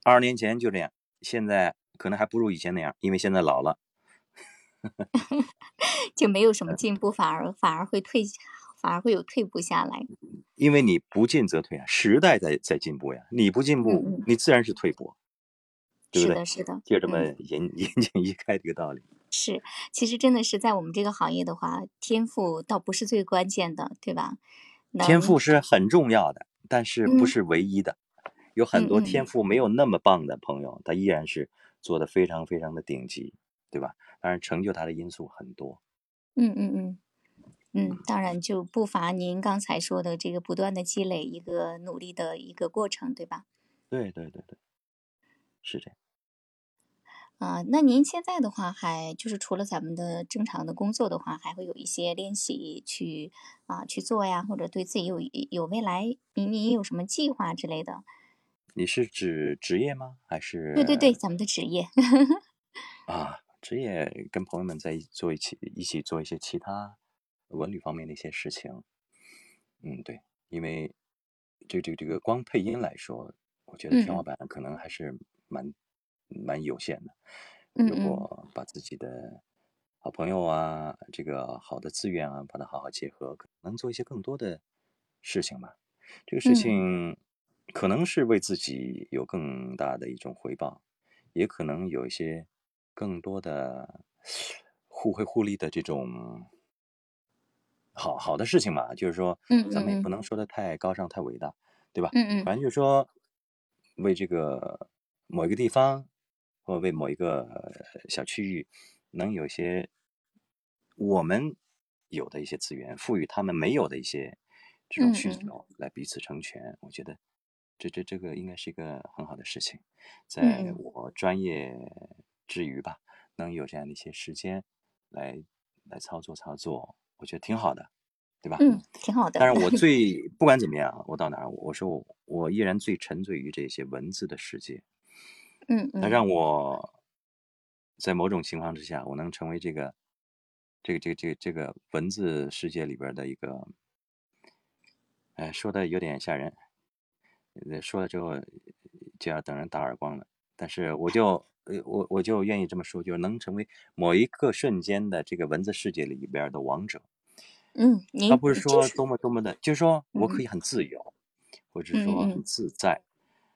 B: 二十年前就这样，现在可能还不如以前那样，因为现在老了。[LAUGHS]
A: 就没有什么进步，反而反而会退，反而会有退步下来。
B: 因为你不进则退啊，时代在在进步呀，你不进步，你自然是退步，对不对？
A: 是的，是的，
B: 就这么
A: 嗯。
B: 言言简意赅这个道理。
A: 是，其实真的是在我们这个行业的话，天赋倒不是最关键的，对吧？
B: 天赋是很重要的，但是不
A: 嗯
B: 是唯一的。有很
A: 嗯
B: 多天
A: 嗯
B: 赋没有那么棒的朋友，他依然是做的非常非常的顶级，对吧？当然，成就他的因素很多。
A: 嗯嗯嗯嗯，当然就不乏您刚才说的这个不断的积累，一个努力的一个过程，对吧？
B: 对对对对，是这样。
A: 啊、那您现在的话还就是除了咱们的正常的工作的话，还会有一些练习去啊、去做呀，或者对自己有有未来，您您有什么计划之类的？
B: 你是指职业吗？还是
A: 对对对，咱们的职业。[LAUGHS]
B: 啊，职业跟朋友们在一做一起一起做一些其他文旅方面的一些事情。嗯，对，因为这这这个光配音来说，我觉得
A: 嗯
B: 天花板可能还是蛮蛮有限的。如果把自己的好朋友啊，这个好的资源啊，把它好好结合，可能做一些更多的事情吧。这个事
A: 嗯
B: 情可能是为自己有更大的一种回报，也可能有一些更多的互惠互利的这种好好的事情嘛。就是说，
A: 嗯
B: 咱们也
A: 嗯
B: 不能说的太高尚、太伟大，对吧？
A: 嗯嗯
B: 反正就是说，为这个某一个地方，或者为某一个呃小区域，能有一些我们有的一些资源，赋予他们没有的一些这种需求，来彼此成全。我觉得这这这个应该是一个很好的事情，
A: 嗯
B: 在
A: 嗯
B: 我专业之余吧，能有这样的一些时间来来操作操作，我觉得挺好的，对吧？
A: 嗯，挺好的。
B: 但是我 [LAUGHS] 最不管怎么样，我到哪儿，我说我我依然最沉醉于这些文字的世界。
A: 嗯嗯
B: 它让我在某种情况之下，我能成为这个这个这个这个这个文字世界里边的一个，哎，说的有点吓人，呃说了之后就要等人打耳光了。但是我就呃我我就愿意这么说，就是能成为某一个瞬间的这个文字世界里边的王者。
A: 嗯，您
B: 他不是说多么多么的，就是说我可
A: 嗯
B: 以很自由，或者说很
A: 嗯
B: 自在，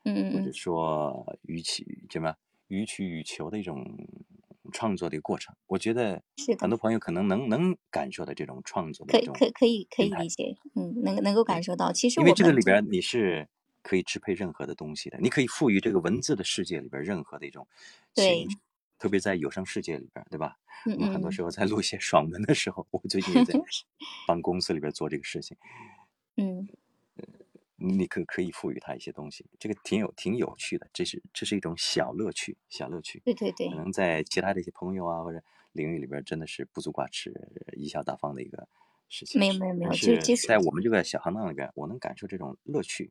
A: 嗯
B: 或者
A: 嗯
B: 说予取什么予取予求的一种创作的一个过程。我觉得
A: 是
B: 很多朋友可能能能感受到这种创作的种
A: 可以可可以可以理解，嗯，能能够感受到。其实
B: 因为这个里边你是可以支配任何的东西的，你可以赋予这个文字的世界里边任何的一种
A: 对
B: 情绪，特别在有声世界里边，对吧？
A: 嗯
B: 我们很多
A: 嗯
B: 时候在录一些爽文的时候，我最近也在 [LAUGHS] 帮公司里边做这个事情，
A: 嗯
B: 你可可以赋予它一些东西，这个挺有挺有趣的，这是这是一种小乐趣，小乐趣。
A: 对对对
B: 可，能在其他的一些朋友啊或者领域里边，真的是不足挂齿、贻笑大方的一个事情。
A: 没有没有没有，就是就是
B: 在我们这个小行当里边，我能感受这种乐趣，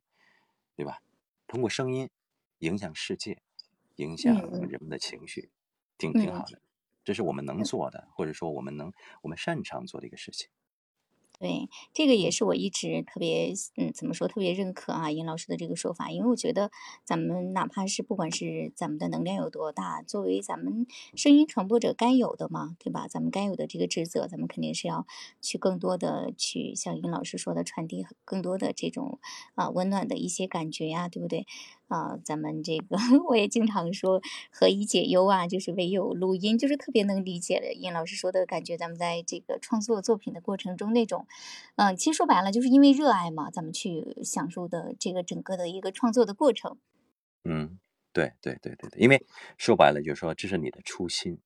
B: 对吧？通过声音影响世界，影响
A: 嗯
B: 人们的情绪，挺挺
A: 嗯
B: 好的。这是我们能做的，或者说我们能我们擅长做的一个事情。
A: 对，这个也是我一直特别，嗯，怎么说，特别认可啊，尹老师的这个说法，因为我觉得咱们哪怕是不管是咱们的能量有多大，作为咱们声音传播者该有的嘛，对吧？咱们该有的这个职责，咱们肯定是要去更多的去像尹老师说的传递更多的这种啊、温暖的一些感觉呀、对不对？啊、咱们这个 [LAUGHS] 我也经常说何以解忧啊，就是唯有录音，就是特别能理解的尹老师说的感觉。咱们在这个创作作品的过程中，那种，嗯、其实说白了就是因为热爱嘛，咱们去享受的这个整个的一个创作的过程。
B: 嗯，对对对对对，因为说白了就是说，这是你的初心，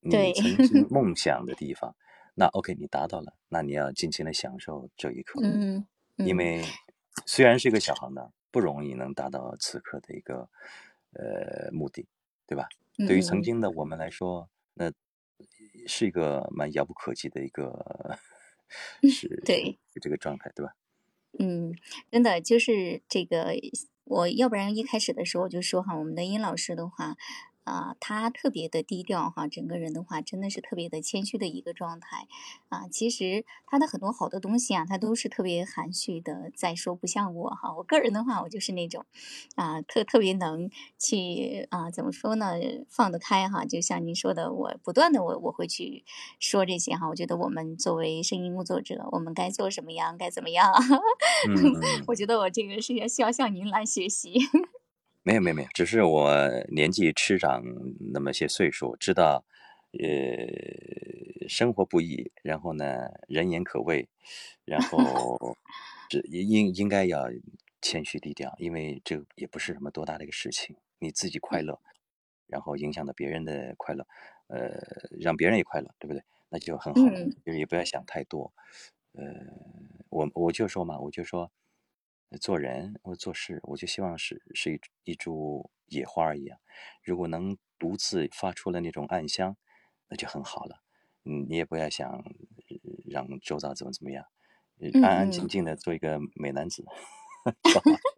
B: 你
A: 对
B: 曾经 [LAUGHS] 梦想的地方。那 OK，你达到了，那你要尽情的享受这一刻。
A: 嗯，嗯
B: 因为虽然是一个小行当，不容易能达到此刻的一个呃目的，对吧？对于曾
A: 嗯
B: 经的我们来说，那是一个蛮遥不可及的一个 [LAUGHS] 是
A: 对
B: 这个状态，对吧？
A: 嗯，真的就是这个，我要不然一开始的时候我就说哈，我们的殷老师的话，啊、他特别的低调哈，整个人的话真的是特别的谦虚的一个状态啊。其实他的很多好的东西啊，他都是特别含蓄的在说，不像我哈，我个人的话，我就是那种啊，特特别能去啊，怎么说呢，放得开哈。就像您说的，我不断的我我会去说这些哈。我觉得我们作为声音工作者，我们该做什么样，该怎么样。[LAUGHS]
B: 嗯嗯，
A: 我觉得我这个是要需要向您来学习。
B: 没有没有没有，只是我年纪吃长那么些岁数，知道呃生活不易，然后呢人言可畏，然后 [LAUGHS] 这应应该要谦虚低调，因为这也不是什么多大的一个事情，你自己快乐，然后影响到别人的快乐，呃，让别人也快乐，对不对？那就很好就是也不要想太多。呃，我我就说嘛，我就说，做人或做事，我就希望是是一一株野花一样，如果能独自发出了那种暗香，那就很好了。嗯，你也不要想呃让周遭怎么怎么样，安安静
A: 嗯
B: 静的做一个美男子。[LAUGHS]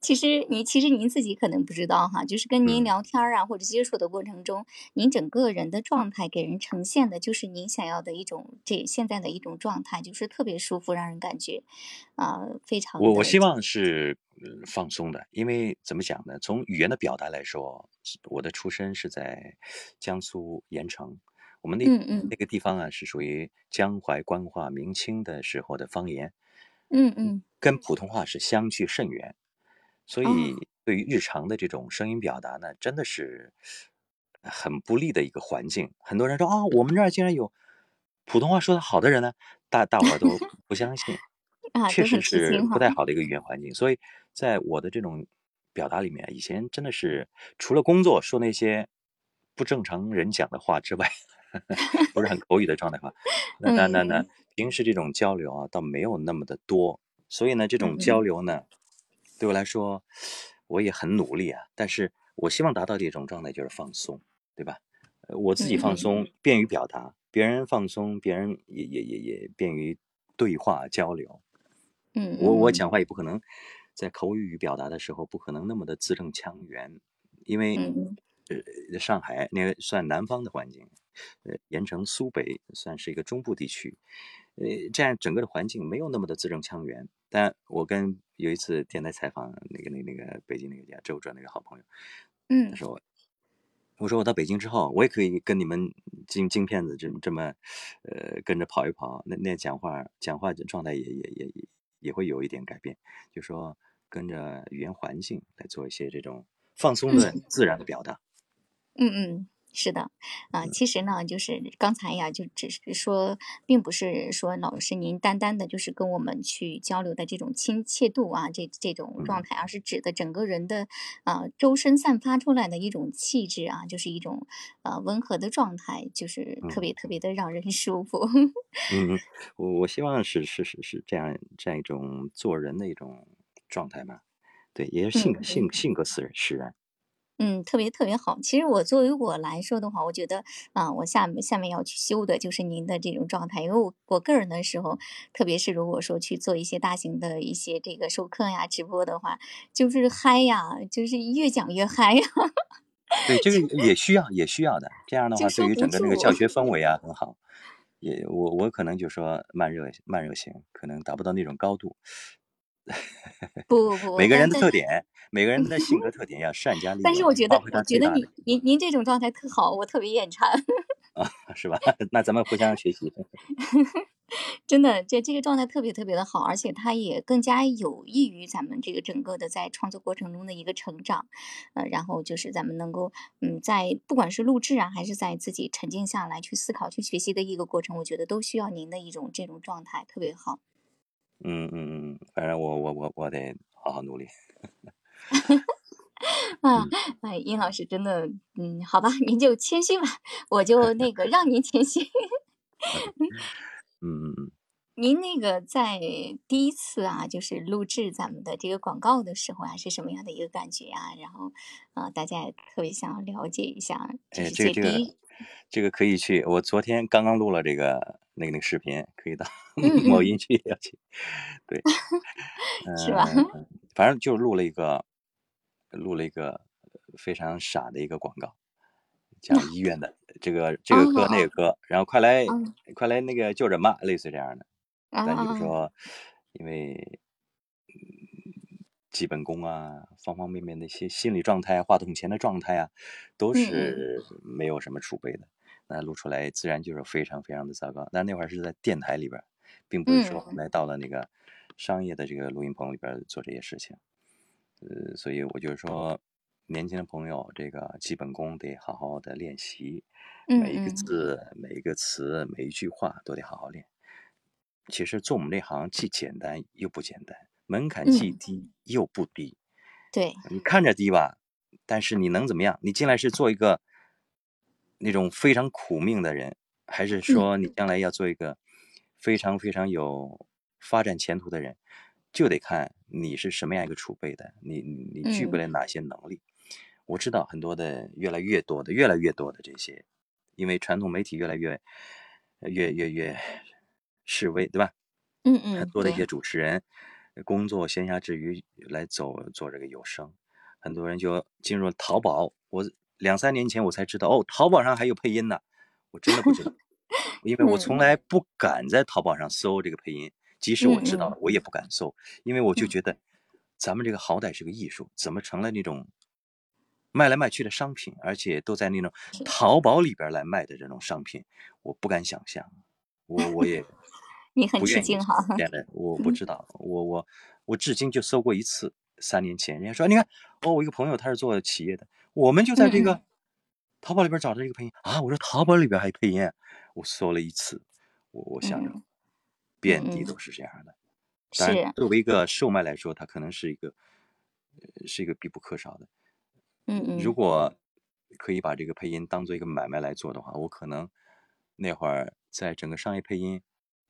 A: 其实您其实您自己可能不知道哈，就是跟您
B: 嗯。
A: 聊天儿啊或者接触的过程中，您整个人的状态给人呈现的就是您想要的一种这现在的一种状态，就是特别舒服，让人感觉啊、非常
B: 我我希望是呃放松的，因为怎么讲呢？从语言的表达来说，我的出身是在江苏盐城，我们那那个地方啊是属于江淮官话明清的时候的方言，
A: 嗯嗯。
B: 跟普通话是相距甚远，所
A: 哦
B: 以对于日常的这种声音表达呢，真的是很不利的一个环境。很多人说啊，我们这儿竟然有普通话说的好的人呢，大大伙儿都不相信。[LAUGHS]
A: 啊，
B: 确实
A: 很吃
B: 是
A: 惊哈。
B: 不太好的一个语言环境，所以在我的这种表达里面，以前真的是除了工作说那些不正常人讲的话之外，[LAUGHS] 不是很口语的状态话，[LAUGHS] 那那那那
A: 嗯
B: 平时这种交流啊，倒没有那么的多，所以呢，这
A: 嗯
B: 种交流呢，对我来说，我也很努力啊，但是我希望达到的一种状态就是放松，对吧？呃我自己放松，便于表达；别人放松，别人也也也也便于对话交流。
A: 嗯，
B: 我我
A: 嗯
B: 讲话也不可能在口语表达的时候不可能那么的字正腔圆，因为
A: 嗯
B: 呃上海那个算南方的环境，呃盐城苏北算是一个中部地区，呃这样整个的环境没有那么的字正腔圆。但我跟有一次电台采访那个那那个北京那个叫周哲那个好朋友，
A: 嗯
B: 他说。我说我到北京之后，我也可以跟你们京京片子这么这么，呃，跟着跑一跑，那那讲话讲话的状态也也也也也会有一点改变。就说跟着语言环境来做一些这种放松的、自然的表达。
A: 嗯嗯，是的，啊，其实呢，就是刚才呀，就只是说，并不是说老师您单单的就是跟我们去交流的这种亲切度啊，这这种状态，而是指的整个人的啊周身散发出来的一种气质啊，就是一种呃温和的状态，就是特别特别的让人 [LAUGHS] 舒服。
B: 嗯嗯，我我希望是是是是这样这样一种做人的一种状态吧。对，也是性
A: 嗯
B: 性性格使然使然。
A: 嗯，特别特别好。其实我作为我来说的话，我觉得啊，我下面下面要去修的就是您的这种状态，因为我我个人的时候，特别是如果说去做一些大型的一些这个授课呀、直播的话，就是嗨呀，就是越讲越嗨呀，
B: 对，[LAUGHS] 这个也需要也需要的。这样的话，对于整个那个教学氛围啊很好。也我我可能就说慢热慢热型，可能达不到那种高度。
A: 不不不，
B: 每个人的特点，每个人的性格 [LAUGHS] 特点要善加利用
A: 但是，我觉得，我觉得您您您这种状态特好，我特别眼馋。[LAUGHS]
B: 啊，是吧？[LAUGHS] 那咱们互相学习。
A: 真的，这这个状态特别特别的好，而且它也更加有益于咱们这个整个的在创作过程中的一个成长，呃，然后就是咱们能够，嗯，在不管是录制啊，还是在自己沉静下来去思考、去学习的一个过程，我觉得都需要您的一种这种状态，特别好。
B: 嗯嗯嗯，反正我我我我得好好努力。[LAUGHS]
A: 啊，
B: 嗯
A: 哎，殷老师真的，嗯，好吧，您就谦虚吧，我就那个让您谦虚。[LAUGHS]
B: 嗯嗯嗯。
A: 您那个在第一次啊，就是录制咱们的这个广告的时候啊，是什么样的一个感觉啊？然后，呃，大家也特别想要了解一下，就
B: 哎，这个这个可以去，我昨天刚刚录了这个那个那个视频，可以到 [LAUGHS] 某音去了解。对，
A: 是吧？
B: 嗯，反正就录了一个录了一个非常傻的一个广告，讲医院的这个这
A: 哦
B: 个科那个
A: 哦
B: 科，然后快来
A: 哦，
B: 快来那个就诊吧，类似这样的。
A: 啊
B: 但就是
A: 啊，
B: 说，因为嗯基本功啊，方方面面的一些心理状态、话筒前的状态啊，都是没有什么储备的。那录出来自然就是非常非常的糟糕。但那会儿是在电台里边，并不是说后
A: 嗯
B: 来到了那个商业的这个录音棚里边做这些事情。呃，所以我就是说，年轻的朋友，这个基本功得好好的练习，
A: 嗯
B: 每一个
A: 嗯
B: 字、每一个词、每一句话都得好好练。其实做我们这行既简单又不简单，门槛既
A: 嗯，
B: 低又不低。
A: 对，
B: 你看着低吧，但是你能怎么样？你进来是做一个那种非常苦命的人，还是
A: 嗯
B: 说你将来要做一个非常非常有发展前途的人？就得看你是什么样一个储备的，你你你具备
A: 嗯
B: 了哪些能力。我知道很多的越来越多的越来越多的这些，因为传统媒体越来越越越越示威，对吧？
A: 嗯嗯，
B: 很多的一些，主持人工作闲暇之余来走做这个有声，很多人就进入了淘宝。我两三年前我才知道，哦，淘宝上还有配音呢，我真的不知道，[LAUGHS] 因为我从
A: 嗯
B: 来不敢在淘宝上搜这个配音，即使我知道了，我也不敢搜，因为我就
A: 嗯，
B: 觉得咱们这个好歹是个艺术，怎么成了那种卖来卖去的商品，而且都在那种，淘宝里边来卖的这种商品，我不敢想象，我我也 [LAUGHS]
A: 你很吃惊哈，
B: 这样的，我不
A: 嗯。
B: 知道，我我我至今就搜过一次，三年前，人家说，你看，哦，我一个朋友他是做企业的，我们就在这个淘宝里边找到一个配音啊，我说淘宝里边还配音啊，我搜了一次，我我想着遍地都是这样的。当然，
A: 是，
B: 作为一个售卖来说，它可能是一个，呃是一个必不可少的。
A: 嗯嗯
B: 如果可以把这个配音当做一个买卖来做的话，我可能那会儿在整个商业配音，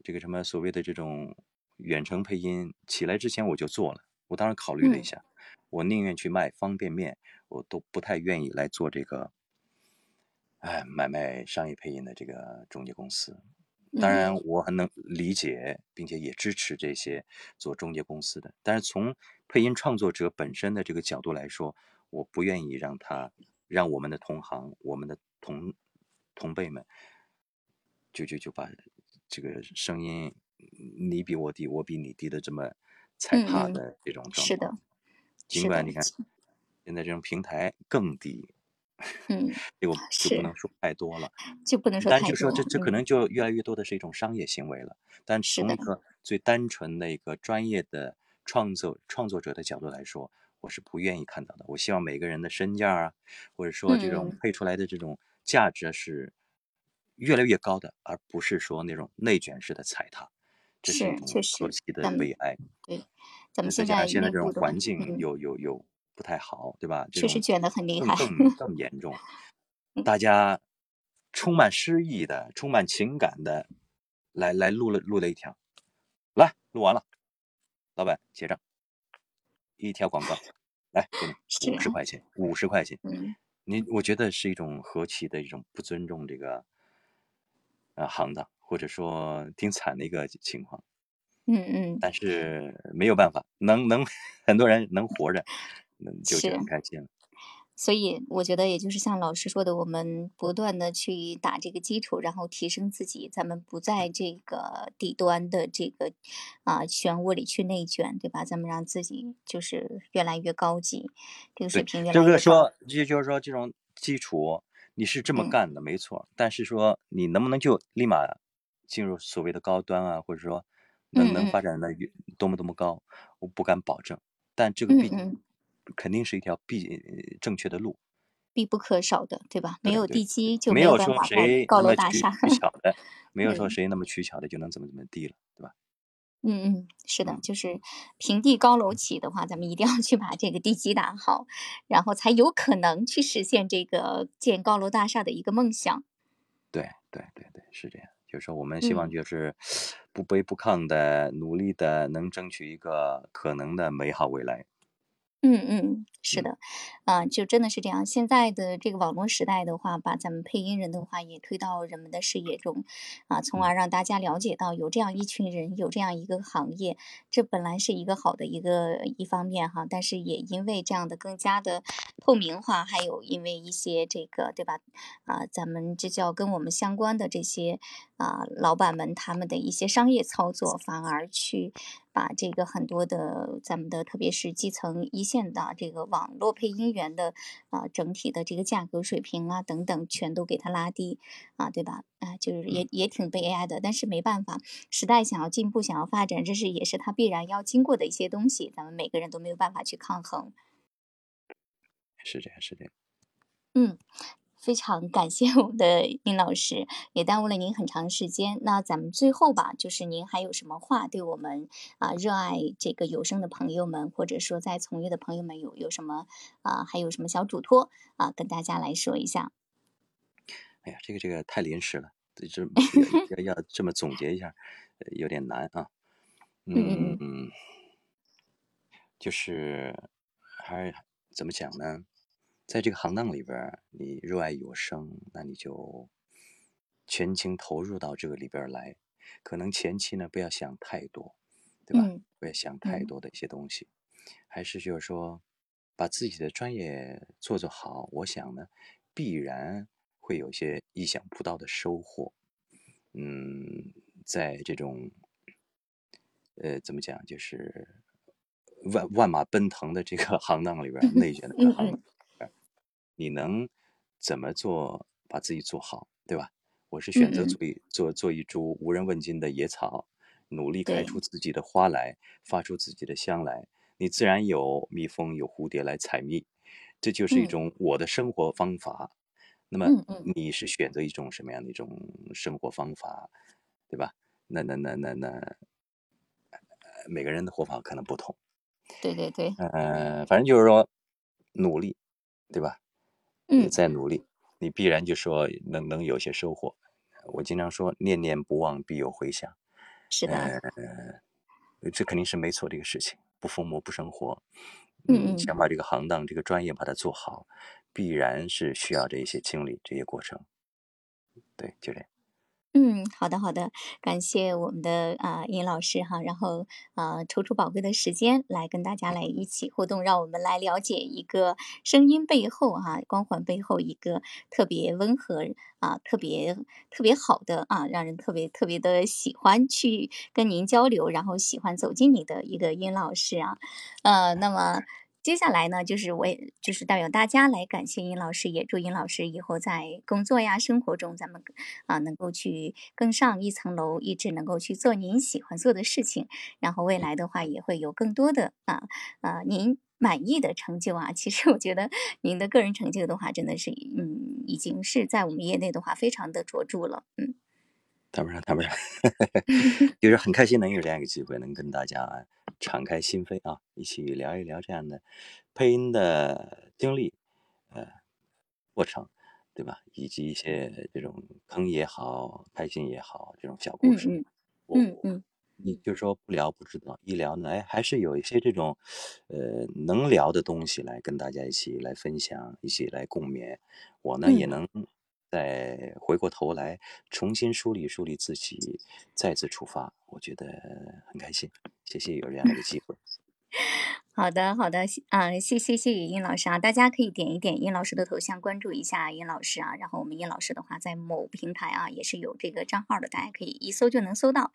B: 这个什么所谓的这种远程配音起来之前，我就做了。我当时考虑了一
A: 嗯
B: 下，我宁愿去卖方便面，我都不太愿意来做这个，哎，买卖商业配音的这个中介公司。当然，
A: 嗯
B: 我很能理解，并且也支持这些做中介公司的。但是从配音创作者本身的这个角度来说，我不愿意让他让我们的同行、我们的同同辈们，就就就把这个声音你比我低，我比你低的这么踩踏的这种状
A: 是的，
B: 况。尽
A: 是的，
B: 管你看现在这种平台更低，[LAUGHS]
A: 嗯，
B: 这个就不，能说太多了。
A: 就不能说太
B: 但就说这这可能就越来越多的是一种商业行为了。但从一个最单纯的一个专业的创作创作者的角度来说，我是不愿意看到的。我希望每个人的身价啊，或者说这种
A: 嗯
B: 配出来的这种价值是越来越高的，而不是说那种内卷式的踩踏，这是
A: 确实
B: 可惜的悲哀。
A: 对，咱们
B: 再
A: 现在
B: 现在这种环境
A: 嗯
B: 有有有不太好，对吧？
A: 确实卷得很厉害。
B: 更更更 [LAUGHS] 严重，大家充满诗意的、充满情感的来来录了录了一条，来录完了，老板结账，一条广告，来给 [LAUGHS]
A: 是
B: 你五十块钱，五十块钱，
A: 嗯。
B: 你我觉得是一种何其的一种不尊重这个呃行当，或者说挺惨的一个情况。
A: 嗯嗯，
B: 但。是没有办法，能能 [LAUGHS] 很多人能活着，嗯，就就是很开心了。
A: 所以我觉得，也就是像老师说的，我们不断的去打这个基础，然后提升自己，咱们不在这个底端的这个啊、漩涡里去内卷，对吧？咱们让自己就是越来越高级，这个水平越来越高。
B: 个说，就就是说这种基础你是这么
A: 嗯
B: 干的，没错。但是说你能不能就立马进入所谓的高端啊，或者说能能发展的越多么多么高，我不敢保证。但这个必
A: 嗯嗯，
B: 肯定是一条必正确的路。
A: 必不可少的，对吧？没有地基就
B: 没有
A: 办法盖高楼大厦。
B: 取巧的，[LAUGHS] 没有说
A: 嗯
B: 谁那么取巧的就能怎么怎么地了，对吧？
A: 嗯嗯，是的，
B: 嗯
A: 就是平地高楼起的话，咱们一定要去把这个地基打好，然后才有可能去实现这个建高楼大厦的一个梦想。
B: 对对对对，是这样。就是说，我们希望
A: 嗯
B: 就是不卑不亢的、努力的，能争取一个可能的美好未来。
A: 嗯嗯，是
B: 嗯。
A: 的，啊、就真的是这样。现在的这个网络时代的话，把咱们配音人的话也推到人们的视野中，啊，从
B: 嗯。
A: 而让大家了解到有这样一群人，有这样一个行业，这本来是一个好的一个一方面哈，但是也因为这样的更加的透明化，还有因为一些这个对吧，啊，咱们这叫跟我们相关的这些啊老板们他们的一些商业操作，反而去把这个很多的咱们的特别是基层一线的这个网络配音员的啊整体的这个价格水平啊等等，全都给它拉低啊，对吧？啊，就是也也挺悲哀的，但是没办法，时代想要进步，想要发展，这是也是它必然要经过的一些东西，咱们每个人都没有办法去抗衡。
B: 是这样，是这样。
A: 嗯，非常感谢我们的殷老师，也耽误了您很长时间。那咱们最后吧，就是您还有什么话对我们啊、热爱这个有声的朋友们，或者说在从业的朋友们有有什么啊、还有什么小嘱托啊、跟大家来说一下。
B: 哎呀，这个这个太临时了，这这 [LAUGHS] 要要要这么总结一下，呃有点难啊。
A: 嗯嗯
B: 嗯，就是还怎么讲呢？在这个行当里边，你热爱有声，那你就全情投入到这个里边来。可能前期呢，不要想太多，对吧？
A: 嗯
B: 不要想太
A: 嗯
B: 多的一些东西，还是就是说，把自己的专业做做好。我想呢，必然会有一些意想不到的收获。嗯，在这种呃，怎么讲，就是万万马奔腾的这个行当里边，内卷的这个行当你能怎么做，把自己做好，对吧？我是选择
A: 嗯嗯
B: 做一做做一株无人问津的野草，努力开出自己的花来，发出自己的香来，你自然有蜜蜂有蝴蝶来采蜜，这就是一
A: 嗯
B: 种我的生活方法。那么
A: 嗯嗯
B: 你是选择一种什么样的一种生活方法，对吧？那那那那那，呃每个人的活法可能不同。
A: 对对对，
B: 呃，反正就是说努力，对吧？也
A: 嗯
B: 在努力，你必然就说能能有些收获。我经常说，念念不忘必有回响。
A: 是的，
B: 呃，这肯定是没错的一个事情，不疯魔不生活。
A: 嗯嗯
B: 想把这个行当、这个专业把它做好，必然是需要这一些经历、这些过程。对，就这样。
A: 嗯，好的好的，感谢我们的啊、殷老师哈，然后啊、抽出宝贵的时间来跟大家来一起互动，让我们来了解一个声音背后哈、光环背后一个特别温和啊、特别特别好的啊，让人特别特别的喜欢去跟您交流，然后喜欢走进你的一个殷老师啊，呃，那么。接下来呢，就是我也就是代表大家来感谢殷老师，也祝殷老师以后在工作呀、生活中，咱们啊能够去更上一层楼，一直能够去做您喜欢做的事情，然后未来的话也会有更多的啊啊您满意的成就啊。其实我觉得您的个人成就的话，真的是嗯已经是在我们业内的话非常的卓著了，嗯。
B: 谈不上，谈不上，[LAUGHS] [LAUGHS] 就是很开心能有这样一个机会，能跟大家敞开心扉啊，一起聊一聊这样的配音的经历，呃，过程，对吧？以及一些这种坑也好，开心也好，这种小故事。
A: 嗯嗯嗯，
B: 你就说不聊不知道，一聊呢，哎，还是有一些这种呃能聊的东西来跟大家一起来分享，一起来共勉。我呢也能。再回过头来重新梳理梳理自己，再次出发，我觉得很开心。谢谢有这样的机会。
A: 好的，好的，嗯，谢谢谢谢殷老师啊，大家可以点一点殷老师的头像，关注一下殷老师啊。然后我们殷老师的话，在某平台啊也是有这个账号的，大家可以一搜就能搜到。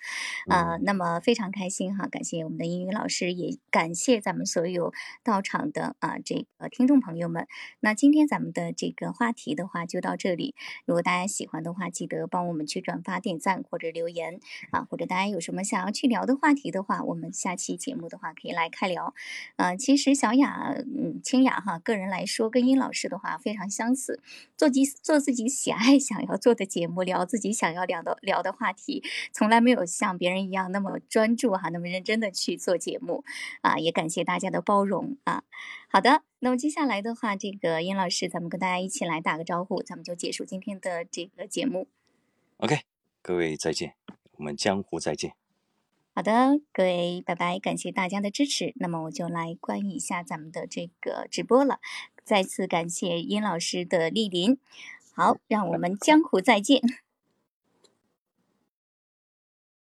A: 啊，那么非常开心哈，感谢我们的英语老师，也感谢咱们所有到场的啊这个听众朋友们。那今天咱们的这个话题的话就到这里，如果大家喜欢的话，记得帮我们去转发、点赞或者留言啊，或者大家有什么想要去聊的话题的话，我们下期节目的话可以来开聊。呃，其实小雅，嗯，清雅哈，个人来说跟殷老师的话非常相似，做自做自己喜爱 [LAUGHS] 想要做的节目，聊自己想要聊的聊的话题，从来没有像别人一样那么专注哈，那么认真的去做节目啊，也感谢大家的包容啊。好的，那么接下来的话，这个殷老师，咱们跟大家一起来打个招呼，咱们就结束今天的这个节目。
B: OK，各位再见，我们江湖再见。
A: 好的，各位，拜拜！感谢大家的支持。那么我就来关一下咱们的这个直播了。再次感谢殷老师的莅临。好，让我们江湖再见。